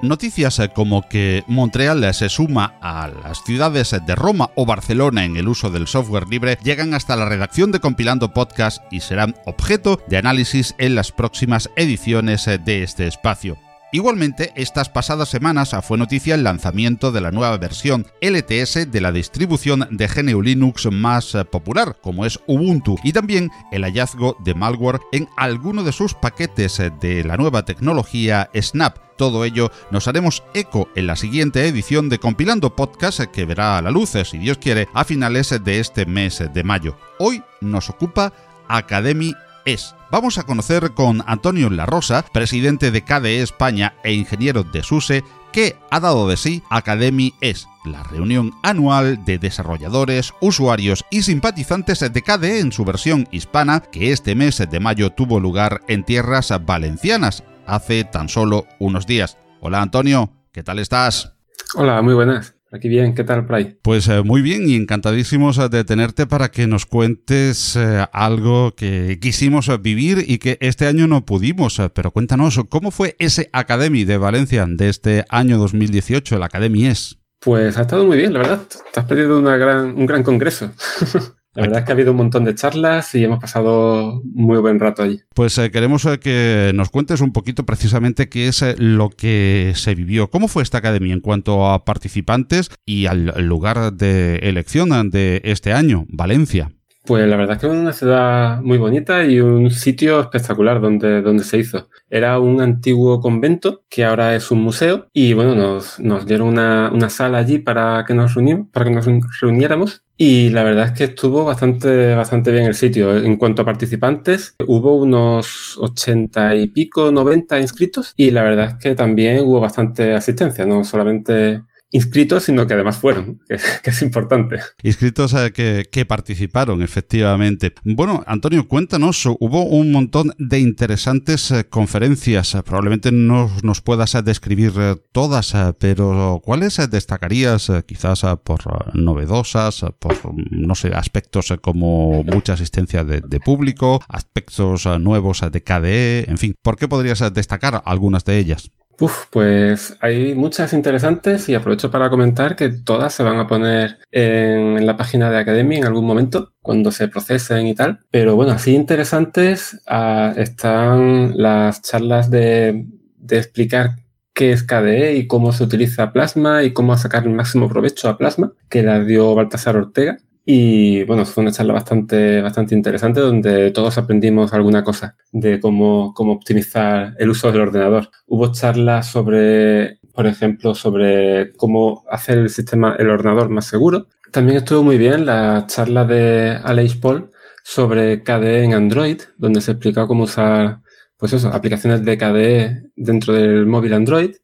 Noticias como que Montreal se suma a las ciudades de Roma o Barcelona en el uso del software libre llegan hasta la redacción de Compilando Podcast y serán objeto de análisis en las próximas ediciones de este espacio. Igualmente, estas pasadas semanas fue noticia el lanzamiento de la nueva versión LTS de la distribución de GNU Linux más eh, popular, como es Ubuntu, y también el hallazgo de malware en alguno de sus paquetes eh, de la nueva tecnología Snap. Todo ello nos haremos eco en la siguiente edición de Compilando Podcast eh, que verá a la luz, si Dios quiere, a finales de este mes de mayo. Hoy nos ocupa Academy es. Vamos a conocer con Antonio La Rosa, presidente de KDE España e ingeniero de SUSE, que ha dado de sí Academy es, la reunión anual de desarrolladores, usuarios y simpatizantes de KDE en su versión hispana, que este mes de mayo tuvo lugar en tierras valencianas, hace tan solo unos días. Hola Antonio, ¿qué tal estás? Hola, muy buenas. Aquí bien, ¿qué tal por Pues eh, muy bien y encantadísimos eh, de tenerte para que nos cuentes eh, algo que quisimos vivir y que este año no pudimos. pero cuéntanos, ¿cómo fue ese Academy de Valencia de este año 2018, el Academy es? Pues ha estado muy bien, la verdad. Te has perdido una gran, un gran congreso. La verdad es que ha habido un montón de charlas y hemos pasado muy buen rato allí. Pues eh, queremos eh, que nos cuentes un poquito precisamente qué es eh, lo que se vivió. ¿Cómo fue esta academia en cuanto a participantes y al lugar de elección de este año, Valencia? Pues la verdad es que es una ciudad muy bonita y un sitio espectacular donde, donde se hizo. Era un antiguo convento que ahora es un museo y bueno, nos, nos dieron una, una sala allí para que nos reunimos, para que nos reuniéramos y la verdad es que estuvo bastante, bastante bien el sitio. En cuanto a participantes, hubo unos ochenta y pico, 90 inscritos y la verdad es que también hubo bastante asistencia, no solamente inscritos, sino que además fueron, que, es importante. Inscritos eh, que, participaron, efectivamente. Bueno, Antonio, cuéntanos, hubo un montón de interesantes eh, conferencias. Probablemente no nos puedas eh, describir todas, pero ¿cuáles destacarías quizás por novedosas, por, no sé, aspectos como mucha asistencia de, de público, aspectos nuevos de KDE, en fin, ¿por qué podrías destacar algunas de ellas? Uf, pues hay muchas interesantes y aprovecho para comentar que todas se van a poner en, la página de Academy en algún momento, cuando se procesen y tal. Pero bueno, así interesantes ah, están las charlas de, explicar qué es KDE y cómo se utiliza Plasma y cómo sacar el máximo provecho a Plasma, que la dio Baltasar Ortega. Y bueno, fue una charla bastante, bastante interesante donde todos aprendimos alguna cosa de cómo, cómo optimizar el uso del ordenador. Hubo charlas sobre, por ejemplo, sobre cómo hacer el sistema, el ordenador más seguro. También estuvo muy bien la charla de Aleix Paul sobre KDE en Android, donde se explicó cómo usar, pues eso, aplicaciones de KDE dentro del móvil Android.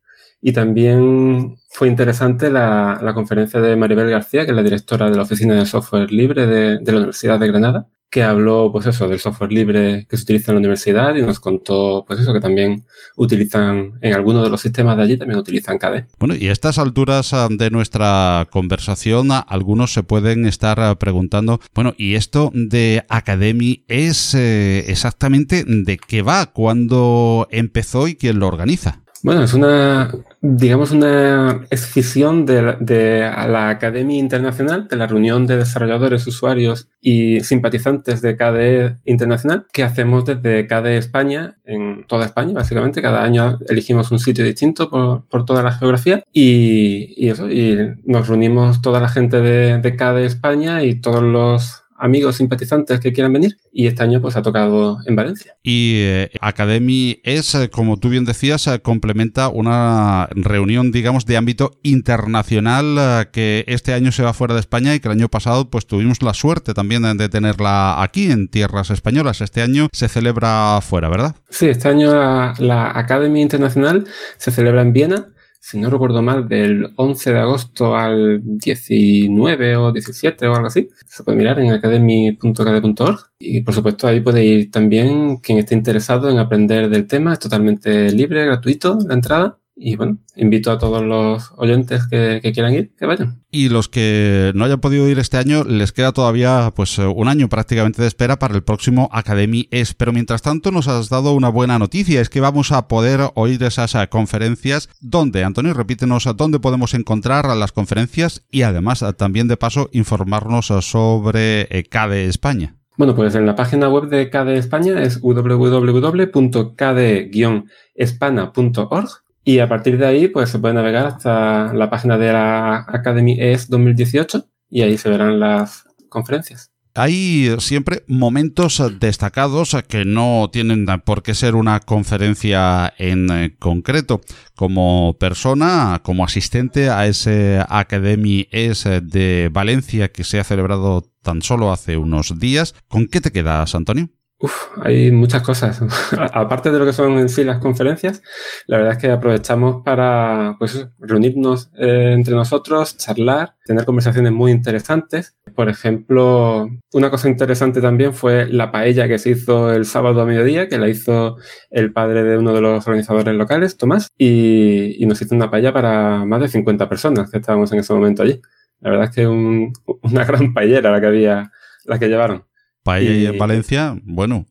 Y también fue interesante la, conferencia de Maribel García, que es la directora de la Oficina de Software Libre de, de, la Universidad de Granada, que habló, pues eso, del software libre que se utiliza en la universidad y nos contó, pues eso, que también utilizan, en algunos de los sistemas de allí también utilizan KDE. Bueno, y a estas alturas ah, de nuestra conversación, ah, algunos se pueden estar ah, preguntando, bueno, ¿y esto de Academy es eh, exactamente de qué va? ¿Cuándo empezó y quién lo organiza? Bueno, es una, digamos, una escisión de, de la Academia Internacional, de la reunión de desarrolladores, usuarios y simpatizantes de KDE Internacional, que hacemos desde KDE España, en toda España, básicamente. Cada año elegimos un sitio distinto por, por toda la geografía y, y, eso, y nos reunimos toda la gente de, de KDE España y todos los amigos simpatizantes que quieran venir y este año pues ha tocado en Valencia. Y eh, Academy es, eh, como tú bien decías, eh, complementa una reunión, digamos, de ámbito internacional que este año se va fuera de España y que el año pasado pues tuvimos la suerte también de tenerla aquí en tierras españolas. Este año se celebra fuera, ¿verdad? Sí, este año la, la Academy Internacional se celebra en Viena si no recuerdo mal, del 11 de agosto al 19 o 17 o algo así. Se puede mirar en academy.cad.org y por supuesto ahí puede ir también quien esté interesado en aprender del tema. Es totalmente libre, gratuito la entrada. Y bueno, invito a todos los oyentes que, quieran ir, que vayan. Y los que no hayan podido ir este año, les queda todavía pues un año prácticamente de espera para el próximo Academy Es. Pero mientras tanto nos has dado una buena noticia, es que vamos a poder oír esas eh, conferencias. ¿Dónde? Antonio, repítenos dónde podemos encontrar las conferencias y además eh, también de paso informarnos sobre eh, KDE España. Bueno, pues en la página web de KDE España es www.kde-espana.org y a partir de ahí, pues se puede navegar hasta la página de la Academy ES 2018 y ahí se verán las conferencias. Hay siempre momentos destacados que no tienen por qué ser una conferencia en concreto. Como persona, como asistente a ese Academy ES de Valencia que se ha celebrado tan solo hace unos días, ¿con qué te quedas, Antonio? Uf, hay muchas cosas. Aparte de lo que son en sí las conferencias, la verdad es que aprovechamos para pues, reunirnos eh, entre nosotros, charlar, tener conversaciones muy interesantes. Por ejemplo, una cosa interesante también fue la paella que se hizo el sábado a mediodía, que la hizo el padre de uno de los organizadores locales, Tomás, y, nos hizo una paella para más de 50 personas que estábamos en ese momento allí. La verdad es que un, una gran paellera la que había, la que llevaron. Paella y... en Valencia, bueno.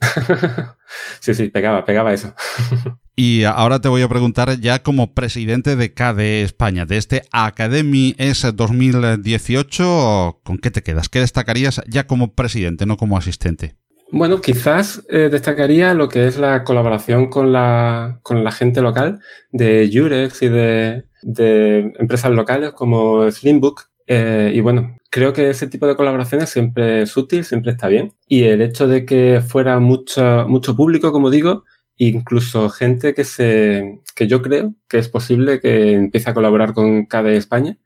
sí, sí, pegaba, pegaba eso. y ahora te voy a preguntar ya como presidente de KDE España, de este Academy S 2018, ¿con qué te quedas? ¿Qué destacarías ya como presidente, no como asistente? Bueno, quizás eh, destacaría lo que es la colaboración con la, con la gente local de Jurex y de, de empresas locales como Slimbook, Eh, y bueno, creo que ese tipo de colaboraciones siempre es útil, siempre está bien. Y el hecho de que fuera mucho, mucho público, como digo, incluso gente que se, que yo creo que es posible que empiece a colaborar con KDE España,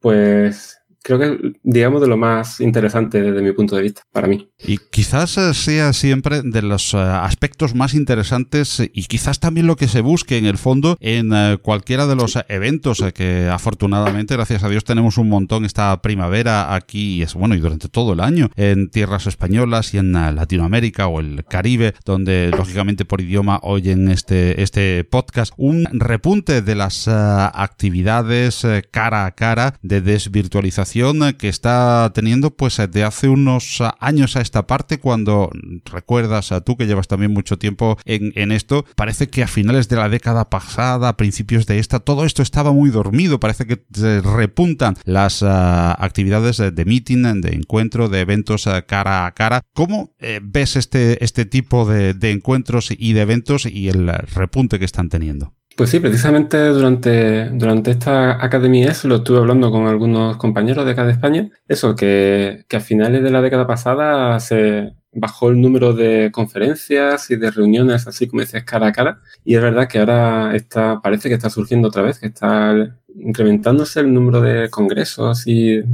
pues creo que digamos de lo más interesante desde mi punto de vista para mí. Y quizás eh, sea siempre de los eh, aspectos más interesantes y quizás también lo que se busque en el fondo en eh, cualquiera de los eventos que afortunadamente, gracias a Dios, tenemos un montón esta primavera aquí y es bueno y durante todo el año en tierras españolas y en Latinoamérica o el Caribe, donde lógicamente por idioma oyen este, este podcast, un repunte de las actividades cara a cara de desvirtualización que está teniendo pues de hace unos años a esta parte cuando recuerdas a tú que llevas también mucho tiempo en, esto, parece que a finales de la década pasada, a principios de esta, todo esto estaba muy dormido, parece que se repuntan las actividades de, meeting, de encuentro, de eventos cara a cara. ¿Cómo eh, ves este, este tipo de, de encuentros y de eventos y el repunte que están teniendo? Pues sí, precisamente durante, durante esta Academia S lo estuve hablando con algunos compañeros de acá de España. Eso, que, que a finales de la década pasada se bajó el número de conferencias y de reuniones, así como dices, cara a cara. Y es verdad que ahora está, parece que está surgiendo otra vez, que está incrementándose el número de congresos y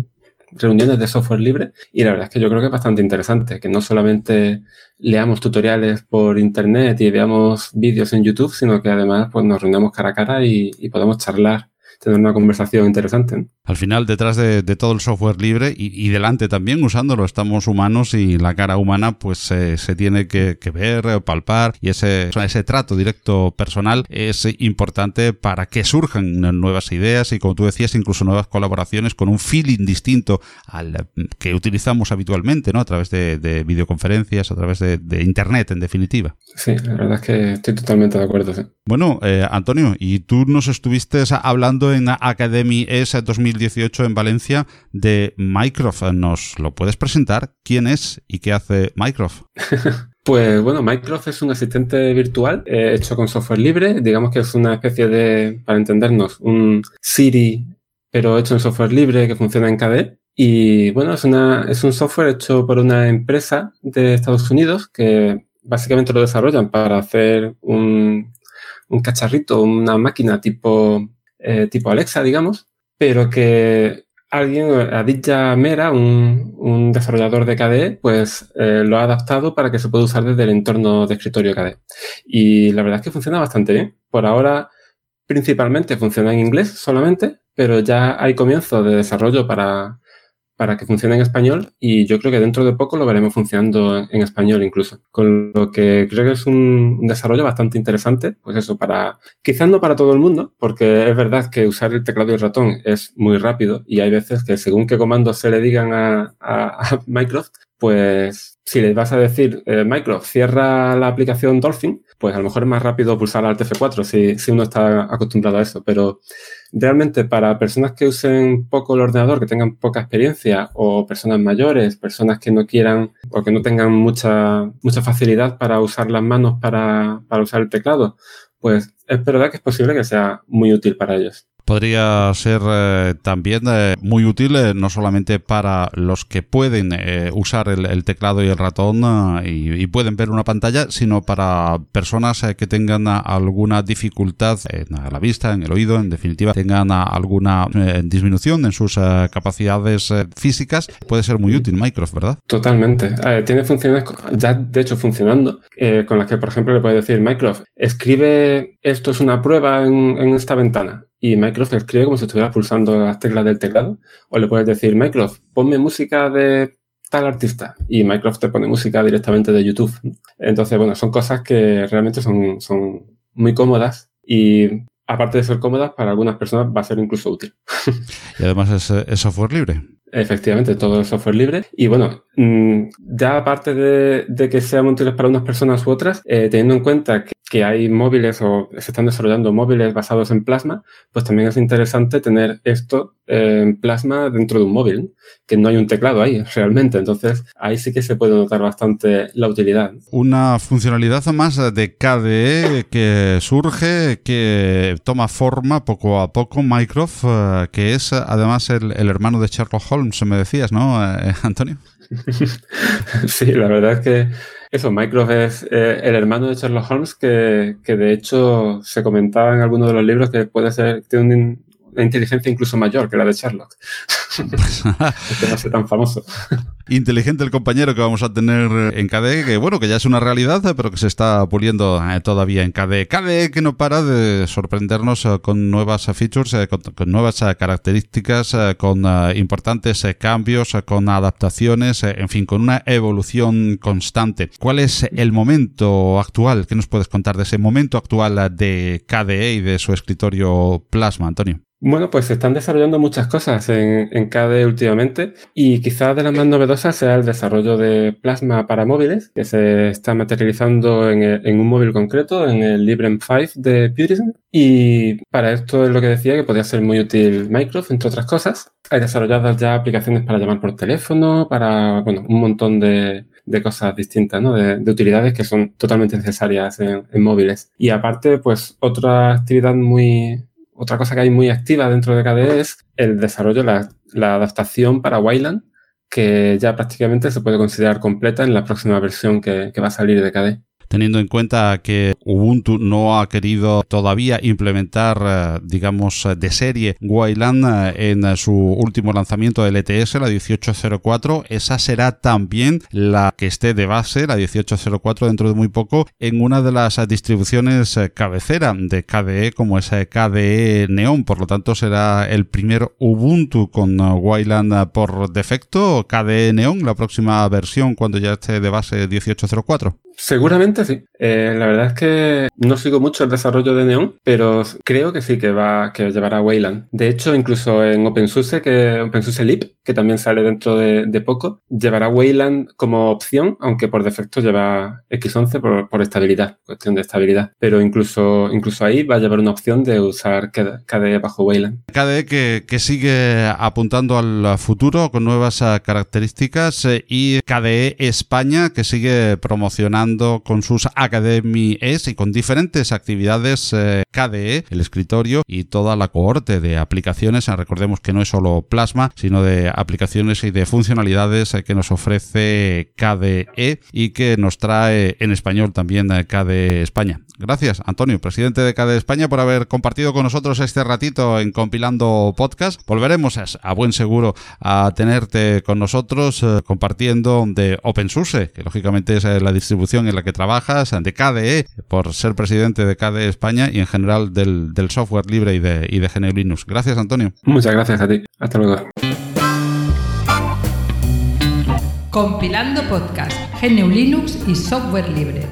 reuniones de software libre y la verdad es que yo creo que es bastante interesante, que no solamente leamos tutoriales por internet y veamos vídeos en YouTube, sino que además pues nos reunamos cara a cara y, y podemos charlar tener una conversación interesante. Al final, detrás de, todo el software libre y, delante también usándolo, estamos humanos y la cara humana pues se tiene que, ver, palpar y ese, ese trato directo personal es importante para que surjan nuevas ideas y como tú decías, incluso nuevas colaboraciones con un feeling distinto al que utilizamos habitualmente, ¿no? A través de, videoconferencias, a través de, Internet, en definitiva. Sí, la verdad es que estoy totalmente de acuerdo. Bueno, eh, Antonio, y tú nos estuviste hablando en Academy S 2018 en Valencia de Mycroft. ¿Nos lo puedes presentar? ¿Quién es y qué hace Mycroft? Pues bueno, Mycroft es un asistente virtual eh, hecho con software libre. Digamos que es una especie de, para entendernos, un Siri, pero hecho en software libre que funciona en KDE. Y bueno, es, una, es un software hecho por una empresa de Estados Unidos que básicamente lo desarrollan para hacer un, un cacharrito, una máquina tipo eh, tipo Alexa, digamos, pero que alguien, Aditya Mera, un, un desarrollador de KDE, pues eh, lo ha adaptado para que se pueda usar desde el entorno de escritorio KDE. Y la verdad es que funciona bastante bien. Por ahora, principalmente funciona en inglés solamente, pero ya hay comienzo de desarrollo para, para que funcione en español y yo creo que dentro de poco lo veremos funcionando en español incluso. Con lo que creo que es un desarrollo bastante interesante, pues eso, para, quizás no para todo el mundo, porque es verdad que usar el teclado y el ratón es muy rápido y hay veces que según qué comandos se le digan a, a, Microsoft, pues si le vas a decir, eh, cierra la aplicación Dolphin, pues a lo mejor es más rápido pulsar Alt F4 si, si uno está acostumbrado a eso, pero realmente para personas que usen poco el ordenador, que tengan poca experiencia, o personas mayores, personas que no quieran o que no tengan mucha, mucha facilidad para usar las manos para, para usar el teclado, pues es verdad que es posible que sea muy útil para ellos podría ser eh, también eh, muy útil eh, no solamente para los que pueden usar el, teclado y el ratón y, pueden ver una pantalla, sino para personas que tengan alguna dificultad en la vista, en el oído, en definitiva, tengan alguna disminución en sus capacidades físicas. Puede ser muy útil Microsoft, ¿verdad? Totalmente. tiene funciones ya de hecho funcionando con las que, por ejemplo, le puede decir Microsoft, escribe esto es una prueba en esta ventana y Microsoft escribe como si estuviera pulsando las teclas del teclado. O le puedes decir, Microsoft, ponme música de tal artista. Y Microsoft te pone música directamente de YouTube. Entonces, bueno, son cosas que realmente son, son muy cómodas y aparte de ser cómodas, para algunas personas va a ser incluso útil. y además es, software libre. Efectivamente, todo es software libre. Y bueno, mm, ya aparte de, que sean útiles para unas personas u otras, eh, teniendo en cuenta que que hay móviles o se están desarrollando móviles basados en plasma, pues también es interesante tener esto en plasma dentro de un móvil, que no hay un teclado ahí realmente. Entonces ahí sí que se puede notar bastante la utilidad. Una funcionalidad más de KDE que surge, que toma forma poco a poco, Mycroft, eh, que es además el, hermano de Sherlock Holmes, me decías, ¿no, eh, Antonio? sí, la verdad es que eso, Mycroft es eh, el hermano de Sherlock Holmes que, que, de hecho se comentaba en algunos de los libros que puede ser, tiene un, una inteligencia incluso mayor que la de Sherlock. que no tan famoso. Inteligente el compañero que vamos a tener en KDE, que bueno, que ya es una realidad, pero que se está puliendo eh, todavía en KDE. KDE que no para de sorprendernos eh, con nuevas features, eh, con, nuevas características, con importantes cambios, con adaptaciones, en fin, con una evolución constante. ¿Cuál es el momento actual? ¿Qué nos puedes contar de ese momento actual de KDE y de su escritorio Plasma, Antonio? Bueno, pues se están desarrollando muchas cosas en, en KDE últimamente y quizás de las más novedosas sea el desarrollo de plasma para móviles que se está materializando en, un móvil concreto, en el Librem 5 de Purism. Y para esto es lo que decía que podría ser muy útil Microsoft, entre otras cosas. Hay desarrolladas ya aplicaciones para llamar por teléfono, para bueno, un montón de, cosas distintas, ¿no? De, utilidades que son totalmente necesarias en, en móviles. Y aparte, pues otra actividad muy, otra cosa que hay muy activa dentro de KDE es el desarrollo, la, la adaptación para Wayland, que ya prácticamente se puede considerar completa en la próxima versión que, va a salir de KDE teniendo en cuenta que Ubuntu no ha querido todavía implementar, eh, digamos, de serie Wayland eh, en su último lanzamiento del ETS, la 1804. Esa será también la que esté de base, la 1804, dentro de muy poco, en una de las distribuciones eh, cabecera de KDE, como es KDE Neon. Por lo tanto, será el primer Ubuntu con Wayland por defecto, KDE Neon, la próxima versión cuando ya esté de base 1804. Seguramente sí. Eh, la verdad es que no sigo mucho el desarrollo de Neon, pero creo que sí que va que llevará Wayland. De hecho, incluso en OpenSUSE, que OpenSUSE Leap, que también sale dentro de, poco, llevará Wayland como opción, aunque por defecto lleva X11 por, estabilidad, cuestión de estabilidad. Pero incluso, incluso ahí va a llevar una opción de usar KDE bajo Wayland. KDE que, que sigue apuntando al futuro con nuevas eh, características eh, y KDE España que sigue promocionando con sus Academy S y con diferentes actividades eh, KDE, el escritorio y toda la cohorte de aplicaciones. Recordemos que no es solo Plasma, sino de aplicaciones y de funcionalidades eh, que nos ofrece KDE y que nos trae en español también eh, KDE España. Gracias, Antonio, presidente de KDE España, por haber compartido con nosotros este ratito en compilando podcast. Volveremos a, buen seguro a tenerte con nosotros compartiendo de OpenSUSE, que lógicamente es la distribución en la que trabajas, de KDE, por ser presidente de KDE España y en general del, software libre y de, y de GNU Linux. Gracias, Antonio. Muchas gracias a ti. Hasta luego. Compilando podcast, GNU Linux y software libre.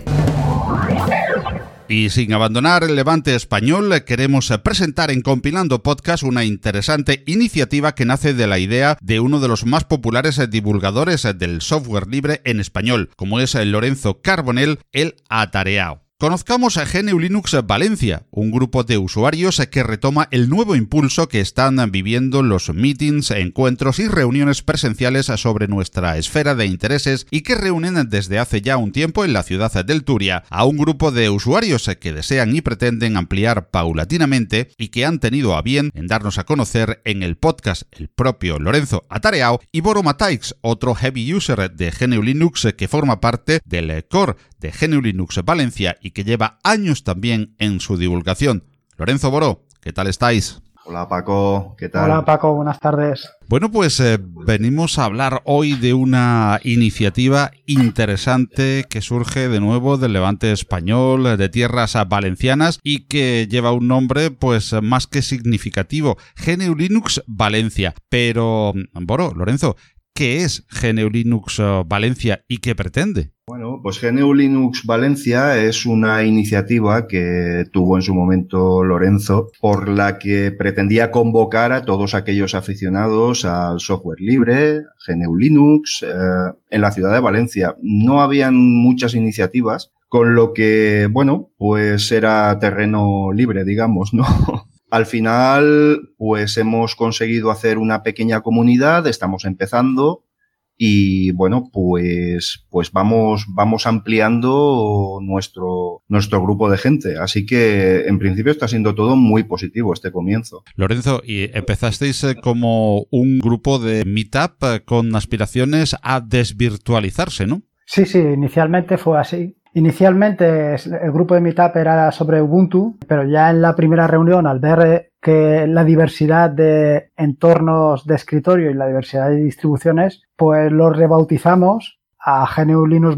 Y sin abandonar el levante español, queremos presentar en Compilando Podcast una interesante iniciativa que nace de la idea de uno de los más populares divulgadores del software libre en español, como es Lorenzo Carbonell, el Atareao. Conozcamos a GNU Linux Valencia, un grupo de usuarios que retoma el nuevo impulso que están viviendo los meetings, encuentros y reuniones presenciales sobre nuestra esfera de intereses y que reúnen desde hace ya un tiempo en la ciudad del Turia a un grupo de usuarios que desean y pretenden ampliar paulatinamente y que han tenido a bien en darnos a conocer en el podcast el propio Lorenzo Atareao y Boro Mataix, otro heavy user de GNU Linux que forma parte del core de GNU Linux Valencia y que lleva años también en su divulgación. Lorenzo Boro, ¿qué tal estáis? Hola Paco, ¿qué tal? Hola Paco, buenas tardes. Bueno, pues eh, venimos a hablar hoy de una iniciativa interesante que surge de nuevo del levante español, de tierras valencianas y que lleva un nombre pues más que significativo, GNU Linux Valencia. Pero, Boro, Lorenzo, ¿qué es GNU Linux eh, Valencia y qué pretende? Bueno, pues GNU Linux Valencia es una iniciativa que tuvo en su momento Lorenzo, por la que pretendía convocar a todos aquellos aficionados al software libre, GNU Linux, eh, en la ciudad de Valencia. No habían muchas iniciativas con lo que, bueno, pues era terreno libre, digamos, ¿no? Al final, pues hemos conseguido hacer una pequeña comunidad, estamos empezando y bueno, pues, pues vamos, vamos ampliando nuestro, nuestro grupo de gente. Así que en principio está siendo todo muy positivo este comienzo. Lorenzo, y empezasteis eh, como un grupo de meetup eh, con aspiraciones a desvirtualizarse, ¿no? Sí, sí, inicialmente fue así. Inicialmente el grupo de Meetup era sobre Ubuntu, pero ya en la primera reunión, al ver que la diversidad de entornos de escritorio y la diversidad de distribuciones, pues lo rebautizamos a GNU Linux,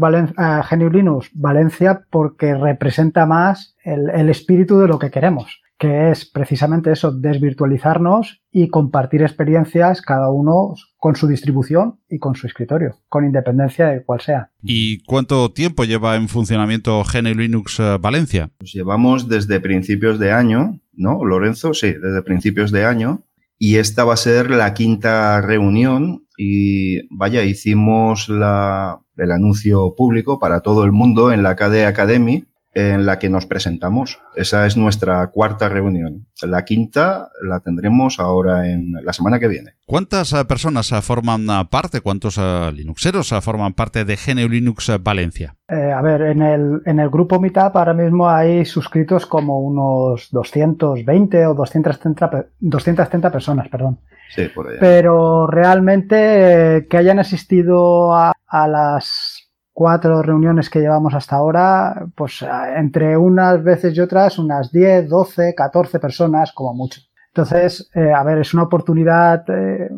Valencia porque representa más el espíritu de lo que queremos que es precisamente eso, desvirtualizarnos y compartir experiencias cada uno con su distribución y con su escritorio, con independencia de cuál sea. ¿Y cuánto tiempo lleva en funcionamiento GNU Linux eh, Valencia? Pues llevamos desde principios de año, ¿no, Lorenzo? Sí, desde principios de año. Y esta va a ser la quinta reunión y vaya, hicimos la, el anuncio público para todo el mundo en la KDE Academy en la que nos presentamos. Esa es nuestra cuarta reunión. La quinta la tendremos ahora en la semana que viene. ¿Cuántas eh, personas eh, forman eh, parte, cuántos Linuxeros forman parte de GNU Linux Valencia? a ver, en el, en el grupo Meetup ahora mismo hay suscritos como unos 220 o 230, 230 personas, perdón. Sí, por allá. Pero realmente que hayan asistido a, a las cuatro reuniones que llevamos hasta ahora, pues entre unas veces y otras, unas 10, 12, 14 personas como mucho. Entonces, eh, a ver, es una oportunidad, eh,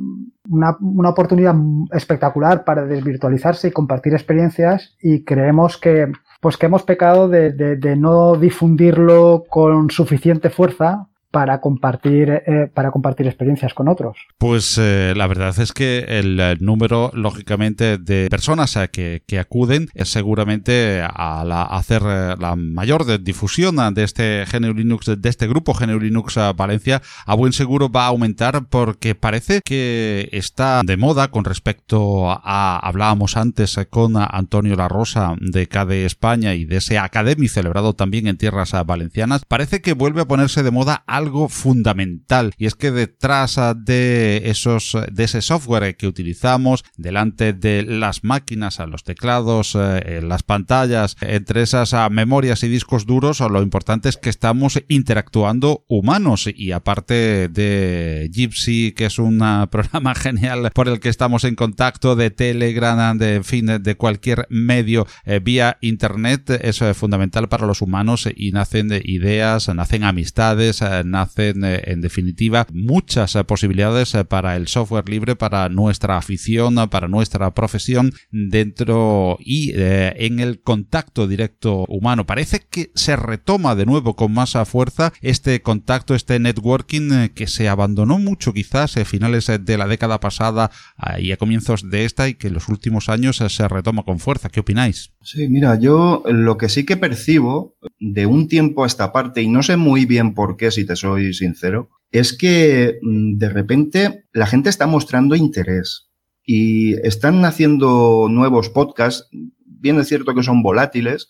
una, una, oportunidad espectacular para desvirtualizarse y compartir experiencias y creemos que, pues que hemos pecado de, de no difundirlo con suficiente fuerza para compartir, eh, para compartir experiencias con otros. Pues eh, la verdad es que el, número, lógicamente, de personas a que, acuden es seguramente a hacer eh, la mayor difusión de este GNU Linux, de este grupo GNU Linux Valencia, a buen seguro va a aumentar porque parece que está de moda con respecto a, hablábamos antes con Antonio La Rosa de KDE España y de ese Academy celebrado también en tierras valencianas, parece que vuelve a ponerse de moda algo fundamental y es que detrás de esos de ese software que utilizamos delante de las máquinas, a los teclados, eh, las pantallas, entre esas memorias y discos duros, lo importante es que estamos interactuando humanos. Y aparte de Gypsy, que es un programa genial por el que estamos en contacto, de Telegram, de en fin, de cualquier medio eh, vía internet, eso es fundamental para los humanos y nacen ideas, nacen amistades, eh, nacen eh, en definitiva muchas eh, posibilidades eh, para el software libre, para nuestra afición, para nuestra profesión dentro y en el contacto directo humano. Parece que se retoma de nuevo con más fuerza este contacto, este networking que se abandonó mucho quizás a finales de la década pasada y a comienzos de esta y que en los últimos años se retoma con fuerza. ¿Qué opináis? Sí, mira, yo lo que sí que percibo de un tiempo a esta parte, y no sé muy bien por qué, si te soy sincero, es que mm, de repente la gente está mostrando interés y están haciendo nuevos podcasts. Bien es cierto que son volátiles.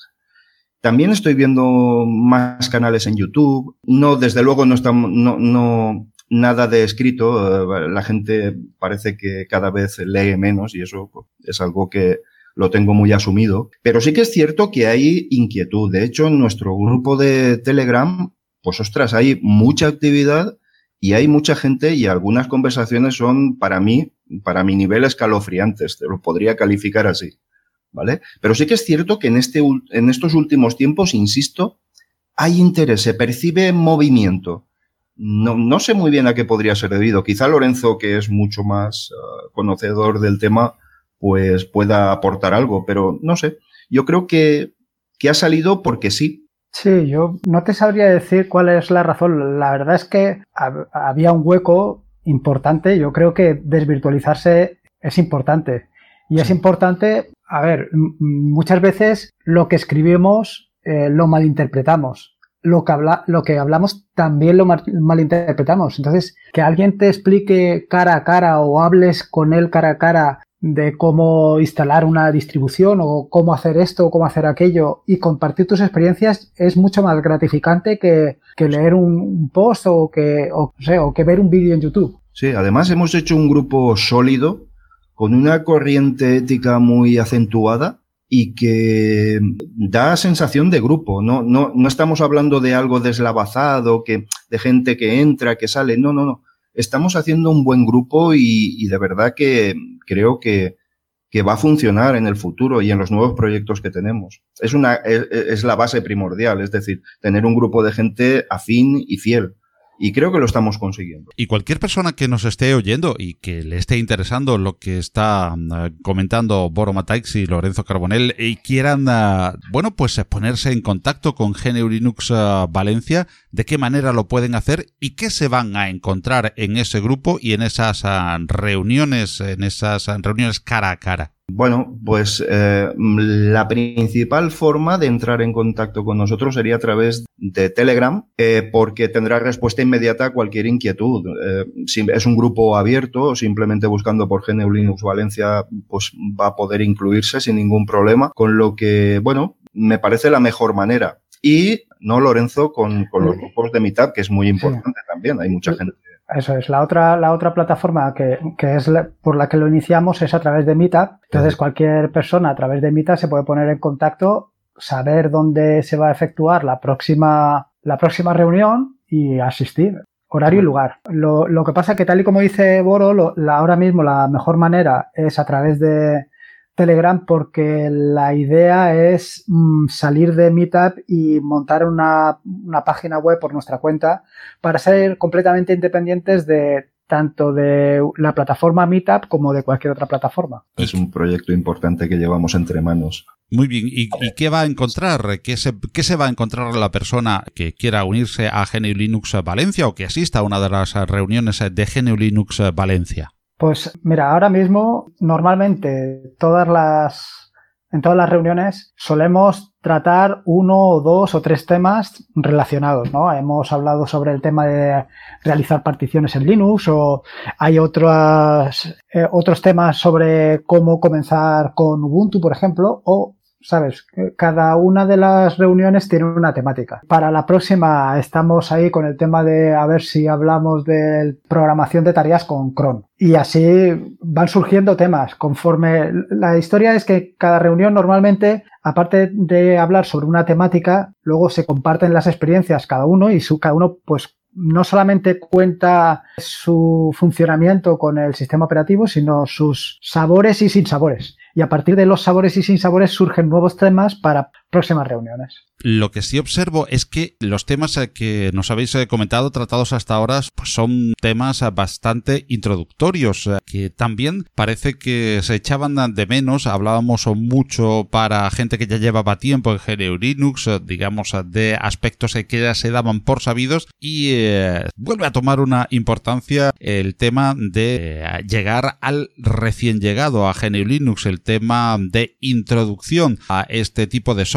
También estoy viendo más canales en YouTube. No, desde luego no estamos, no, no, nada de escrito. Eh, la gente parece que cada vez lee menos y eso pues, es algo que, lo tengo muy asumido. Pero sí que es cierto que hay inquietud. De hecho, en nuestro grupo de Telegram, pues ostras, hay mucha actividad y hay mucha gente y algunas conversaciones son para mí, para mi nivel escalofriantes, te lo podría calificar así. ¿Vale? Pero sí que es cierto que en, este, en estos últimos tiempos, insisto, hay interés, se percibe movimiento. No, no sé muy bien a qué podría ser debido. Quizá Lorenzo, que es mucho más uh, conocedor del tema, pues pueda aportar algo, pero no sé, yo creo que, que ha salido porque sí, Sí, yo no te sabría decir cuál es la razón. La verdad es que había un hueco importante. Yo creo que desvirtualizarse es importante. Y es importante, a ver, muchas veces lo que escribimos eh, lo malinterpretamos. Lo que, habla, lo que hablamos también lo malinterpretamos. Entonces, que alguien te explique cara a cara o hables con él cara a cara de cómo instalar una distribución o cómo hacer esto o cómo hacer aquello y compartir tus experiencias es mucho más gratificante que, leer un, post o que, o que ver un vídeo en YouTube. Sí, además hemos hecho un grupo sólido con una corriente ética muy acentuada y que da sensación de grupo. No, no, no estamos hablando de algo deslavazado, que, de gente que entra, que sale. No, no, no estamos haciendo un buen grupo y, de verdad que creo que, va a funcionar en el futuro y en los nuevos proyectos que tenemos. Es una, es la base primordial, es decir, tener un grupo de gente afín y fiel. Y creo que lo estamos consiguiendo. Y cualquier persona que nos esté oyendo y que le esté interesando lo que está mm, comentando Boro Mataix y Lorenzo Carbonell y quieran, ah, bueno, pues ponerse en contacto con GNU Linux ah, Valencia, ¿de qué manera lo pueden hacer y qué se van a encontrar en ese grupo y en esas reuniones, en esas reuniones cara a cara? Bueno, pues eh, la principal forma de entrar en contacto con nosotros sería a través de Telegram, eh, porque tendrá respuesta inmediata a cualquier inquietud. Eh, si es un grupo abierto, simplemente buscando por GNU Linux Valencia, pues va a poder incluirse sin ningún problema, con lo que, bueno, me parece la mejor manera. Y no, Lorenzo, con, con los grupos de Meetup, que es muy importante también. Hay mucha gente eso es, la otra, la otra plataforma que, que es por la que lo iniciamos es a través de Meetup. Entonces cualquier persona a través de Meetup se puede poner en contacto, saber dónde se va a efectuar la próxima, la próxima reunión y asistir. Horario y lugar. Lo, lo que pasa que tal y como dice Boro, la, ahora mismo la mejor manera es a través de, Telegram porque la idea es mm, salir de Meetup y montar una, página web por nuestra cuenta para ser completamente independientes de tanto de la plataforma Meetup como de cualquier otra plataforma. Es un proyecto importante que llevamos entre manos. Muy bien, ¿y, qué va a encontrar? ¿Qué se, ¿Qué se, va a encontrar la persona que quiera unirse a GNU Linux Valencia o que asista a una de las reuniones de GNU Linux Valencia? Pues mira, ahora mismo normalmente todas las en todas las reuniones solemos tratar uno o dos o tres temas relacionados, ¿no? Hemos hablado sobre el tema de realizar particiones en Linux o hay otros, eh, otros temas sobre cómo comenzar con Ubuntu, por ejemplo, o ¿sabes? Cada una de las reuniones tiene una temática. Para la próxima estamos ahí con el tema de a ver si hablamos de programación de tareas con cron. Y así van surgiendo temas conforme la historia es que cada reunión normalmente, aparte de hablar sobre una temática, luego se comparten las experiencias cada uno y su, cada uno pues no solamente cuenta su funcionamiento con el sistema operativo, sino sus sabores y sinsabores y a partir de los sabores y sin sabores surgen nuevos temas para próximas reuniones. Lo que sí observo es que los temas eh, que nos habéis eh, comentado, tratados hasta ahora, pues son temas eh, bastante introductorios, que también parece que se echaban de menos. Hablábamos mucho para gente que ya llevaba tiempo en GNU Linux, digamos, de aspectos que ya se daban por sabidos, y vuelve a tomar una importancia el tema de llegar al recién llegado a GNU Linux, el tema de introducción a este tipo de software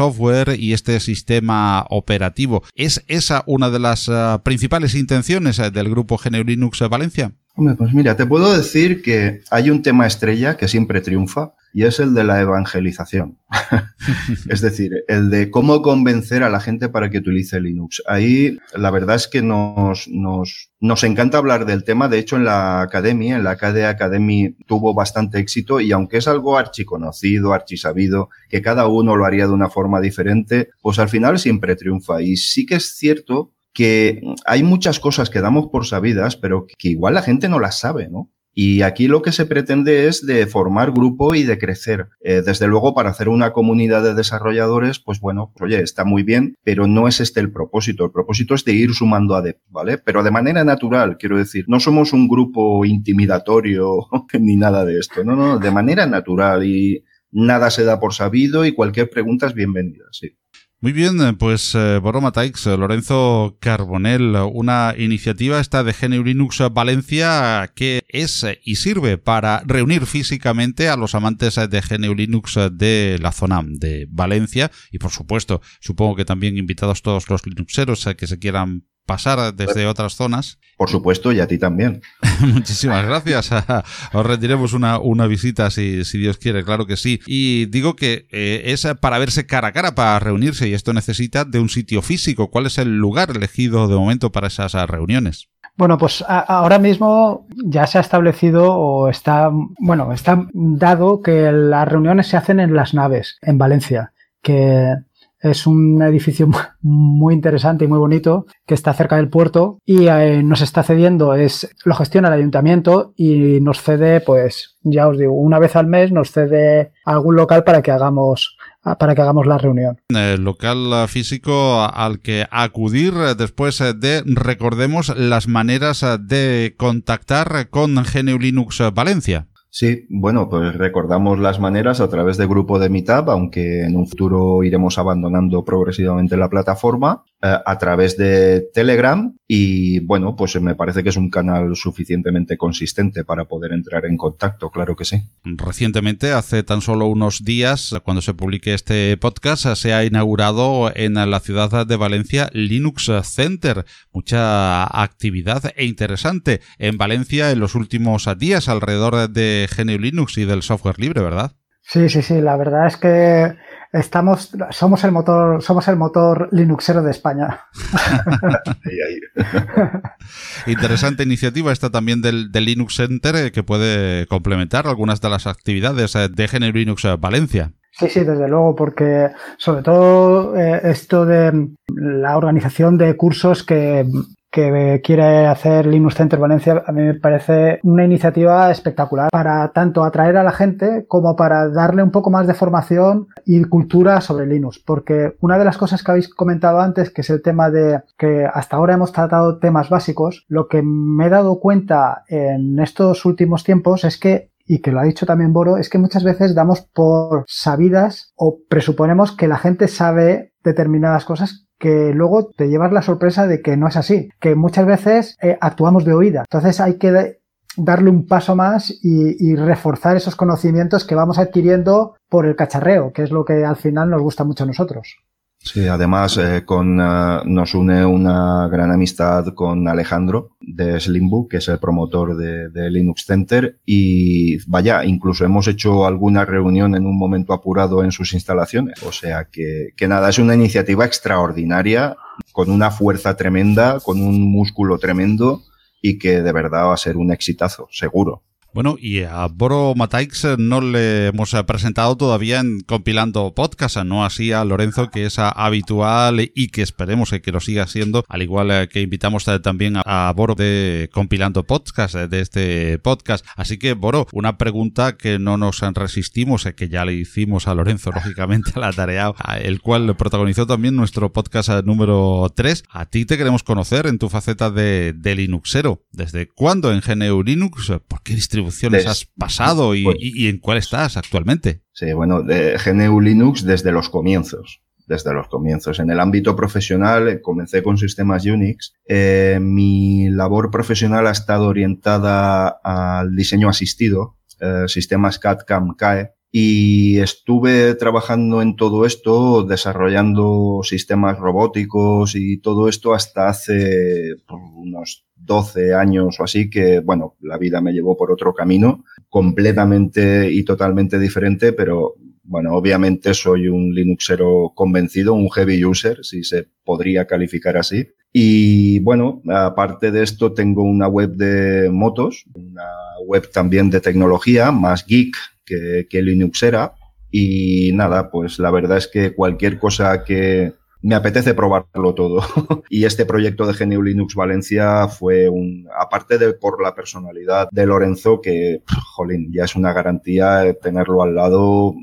y este sistema operativo. ¿Es esa una de las eh, principales intenciones eh, del grupo GNU Linux Valencia? pues mira, te puedo decir que hay un tema estrella que siempre triunfa y es el de la evangelización. es decir, el de cómo convencer a la gente para que utilice Linux. Ahí la verdad es que nos, nos, nos encanta hablar del tema. De hecho, en la academia, en la KDE Academy tuvo bastante éxito y aunque es algo archiconocido, archisabido, que cada uno lo haría de una forma diferente, pues al final siempre triunfa. Y sí que es cierto que hay muchas cosas que damos por sabidas, pero que igual la gente no las sabe, ¿no? Y aquí lo que se pretende es de formar grupo y de crecer. Eh, desde luego, para hacer una comunidad de desarrolladores, pues bueno, oye, está muy bien, pero no es este el propósito. El propósito es de ir sumando adeptos, ¿vale? Pero de manera natural, quiero decir, no somos un grupo intimidatorio ni nada de esto, no, no, de manera natural y nada se da por sabido y cualquier pregunta es bienvenida, sí. Muy bien, eh, pues eh, Boroma eh, Lorenzo Carbonell, una iniciativa esta de GNU Linux Valencia que es y sirve para reunir físicamente a los amantes de GNU Linux de la zona de Valencia y por supuesto supongo que también invitados todos los Linuxeros que se quieran pasar desde otras zonas. Por supuesto, y a ti también. Muchísimas gracias. Os rendiremos una, una visita si, si, Dios quiere, claro que sí. Y digo que eh, es para verse cara a cara, para reunirse, y esto necesita de un sitio físico. ¿Cuál es el lugar elegido de momento para esas reuniones? Bueno, pues ahora mismo ya se ha establecido o está, bueno, está dado que las reuniones se hacen en las naves, en Valencia, que es un edificio muy interesante y muy bonito que está cerca del puerto y eh, nos está cediendo, es, lo gestiona el ayuntamiento y nos cede, pues, ya os digo, una vez al mes nos cede algún local para que hagamos para que hagamos la reunión. El local físico al que acudir después de, recordemos, las maneras de contactar con GNU Linux Valencia. Sí, bueno, pues recordamos las maneras a través de grupo de Meetup, aunque en un futuro iremos abandonando progresivamente la plataforma, a través de Telegram y bueno, pues me parece que es un canal suficientemente consistente para poder entrar en contacto, claro que sí. Recientemente, hace tan solo unos días, cuando se publique este podcast, se ha inaugurado en la ciudad de Valencia Linux Center. Mucha actividad e interesante en Valencia en los últimos días alrededor de GNU Linux y del software libre, ¿verdad? Sí, sí, sí. La verdad es que estamos, somos el motor, somos el motor Linuxero de España. Interesante iniciativa esta también del, Linux Center eh, que puede complementar algunas de las actividades eh, de GNU Linux eh, Valencia. Sí, sí, desde luego, porque sobre todo esto de la organización de cursos que que quiere hacer Linux Center Valencia, a mí me parece una iniciativa espectacular para tanto atraer a la gente como para darle un poco más de formación y cultura sobre Linux. Porque una de las cosas que habéis comentado antes, que es el tema de que hasta ahora hemos tratado temas básicos, lo que me he dado cuenta en estos últimos tiempos es que y que lo ha dicho también Boro, es que muchas veces damos por sabidas o presuponemos que la gente sabe determinadas cosas que luego te llevas la sorpresa de que no es así, que muchas veces eh, actuamos de oída. Entonces hay que darle un paso más y, reforzar esos conocimientos que vamos adquiriendo por el cacharreo, que es lo que al final nos gusta mucho a nosotros. Sí, además eh, con, eh, nos une una gran amistad con Alejandro de Slimbook, que es el promotor de, Linux Center. Y vaya, incluso hemos hecho alguna reunión en un momento apurado en sus instalaciones. O sea que, que nada, es una iniciativa extraordinaria, con una fuerza tremenda, con un músculo tremendo y que de verdad va a ser un exitazo, seguro. Bueno, y a Boro Mataix no le hemos presentado todavía en compilando podcast, no así a Lorenzo, que es habitual y que esperemos que lo siga siendo, al igual que invitamos también a Boro de compilando podcast, de este podcast. Así que, Boro, una pregunta que no nos resistimos, que ya le hicimos a Lorenzo, lógicamente, a la tarea, el cual protagonizó también nuestro podcast número 3. A ti te queremos conocer en tu faceta de, de Linuxero. ¿Desde cuándo en GNU Linux? ¿Por qué distribución? Distribuciones has pasado pues y, en cuál estás actualmente? Sí, bueno, de GNU Linux desde los comienzos. Desde los comienzos. En el ámbito profesional eh, comencé con sistemas Unix. Eh, mi labor profesional ha estado orientada al diseño asistido, eh, sistemas CAD-CAM CAE, y estuve trabajando en todo esto, desarrollando sistemas robóticos y todo esto hasta hace pues, unos 12 años o así que, bueno, la vida me llevó por otro camino completamente y totalmente diferente, pero bueno, obviamente soy un Linuxero convencido, un heavy user, si se podría calificar así. Y bueno, aparte de esto tengo una web de motos, una web también de tecnología, más geek, que, Linux era Y nada, pues la verdad es que cualquier cosa que, me apetece probarlo todo. y este proyecto de GNU Linux Valencia fue un, aparte de por la personalidad de Lorenzo, que, jolín, ya es una garantía tenerlo al lado.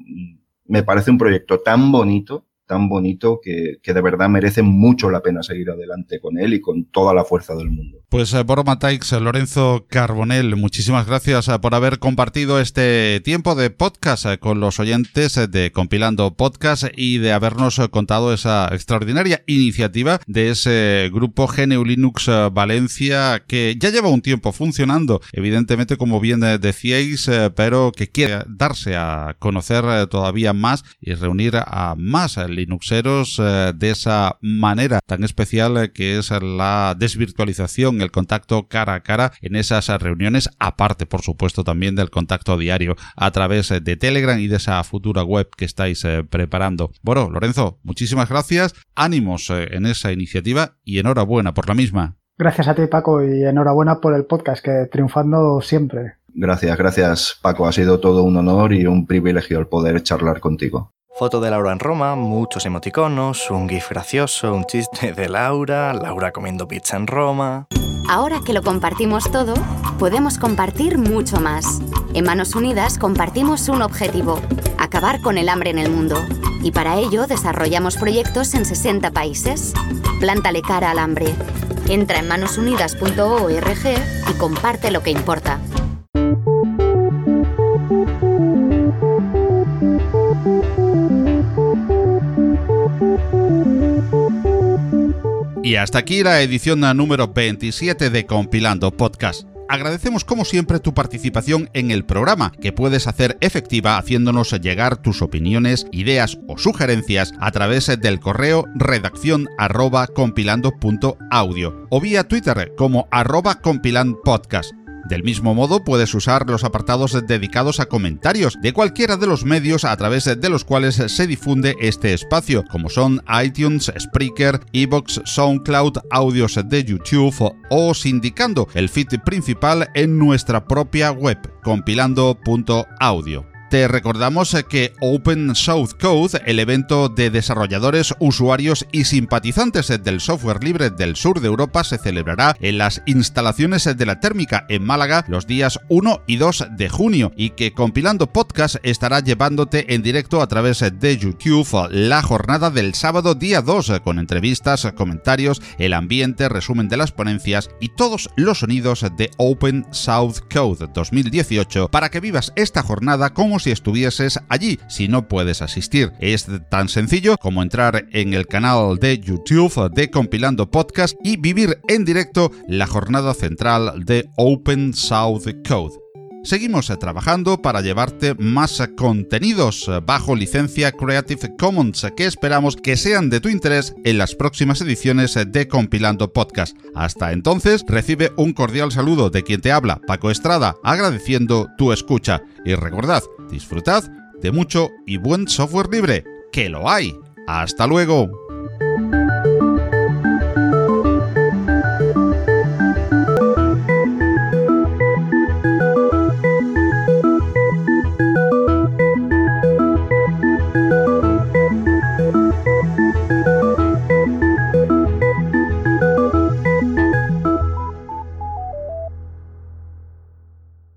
Me parece un proyecto tan bonito tan bonito que, que, de verdad merece mucho la pena seguir adelante con él y con toda la fuerza del mundo. Pues eh, Boroma Taix, Lorenzo Carbonel, muchísimas gracias eh, por haber compartido este tiempo de podcast eh, con los oyentes de Compilando Podcast y de habernos contado esa extraordinaria iniciativa de ese grupo GNU Linux Valencia que ya lleva un tiempo funcionando, evidentemente como bien decíais, pero que quiere darse a conocer todavía más y reunir a más Linuxeros eh, de esa manera tan especial que es la desvirtualización, el contacto cara a cara en esas reuniones, aparte por supuesto también del contacto diario a través de Telegram y de esa futura web que estáis preparando. Bueno, Lorenzo, muchísimas gracias, ánimos en esa iniciativa y enhorabuena por la misma. Gracias a ti, Paco, y enhorabuena por el podcast, que triunfando siempre. Gracias, gracias, Paco. Ha sido todo un honor y un privilegio el poder charlar contigo. Foto de Laura en Roma, muchos emoticonos, un gif gracioso, un chiste de Laura, Laura comiendo pizza en Roma. Ahora que lo compartimos todo, podemos compartir mucho más. En Manos Unidas compartimos un objetivo, acabar con el hambre en el mundo. Y para ello desarrollamos proyectos en 60 países. Plántale cara al hambre. Entra en manosunidas.org y comparte lo que importa. Y hasta aquí la edición número 27 de Compilando Podcast. Agradecemos como siempre tu participación en el programa, que puedes hacer efectiva haciéndonos llegar tus opiniones, ideas o sugerencias a través del correo redacción arroba compilando.audio o vía Twitter como arroba compilandpodcast. Del mismo modo, puedes usar los apartados dedicados a comentarios de cualquiera de los medios a través de los cuales se difunde este espacio, como son iTunes, Spreaker, Evox, SoundCloud, audios de YouTube o sindicando el feed principal en nuestra propia web, compilando.audio. Te recordamos que Open South Code, el evento de desarrolladores, usuarios y simpatizantes del software libre del sur de Europa, se celebrará en las instalaciones de la térmica en Málaga los días 1 y 2 de junio y que Compilando Podcast estará llevándote en directo a través de YouTube la jornada del sábado día 2 con entrevistas, comentarios, el ambiente, resumen de las ponencias y todos los sonidos de Open South Code 2018 para que vivas esta jornada si estuvieses allí si no puedes asistir. Es tan sencillo como entrar en el canal de YouTube de Compilando Podcast y vivir en directo la jornada central de Open South Code. Seguimos trabajando para llevarte más contenidos bajo licencia Creative Commons que esperamos que sean de tu interés en las próximas ediciones de Compilando Podcast. Hasta entonces, recibe un cordial saludo de quien te habla, Paco Estrada, agradeciendo tu escucha. Y recordad, disfrutad de mucho y buen software libre, que lo hay. Hasta luego.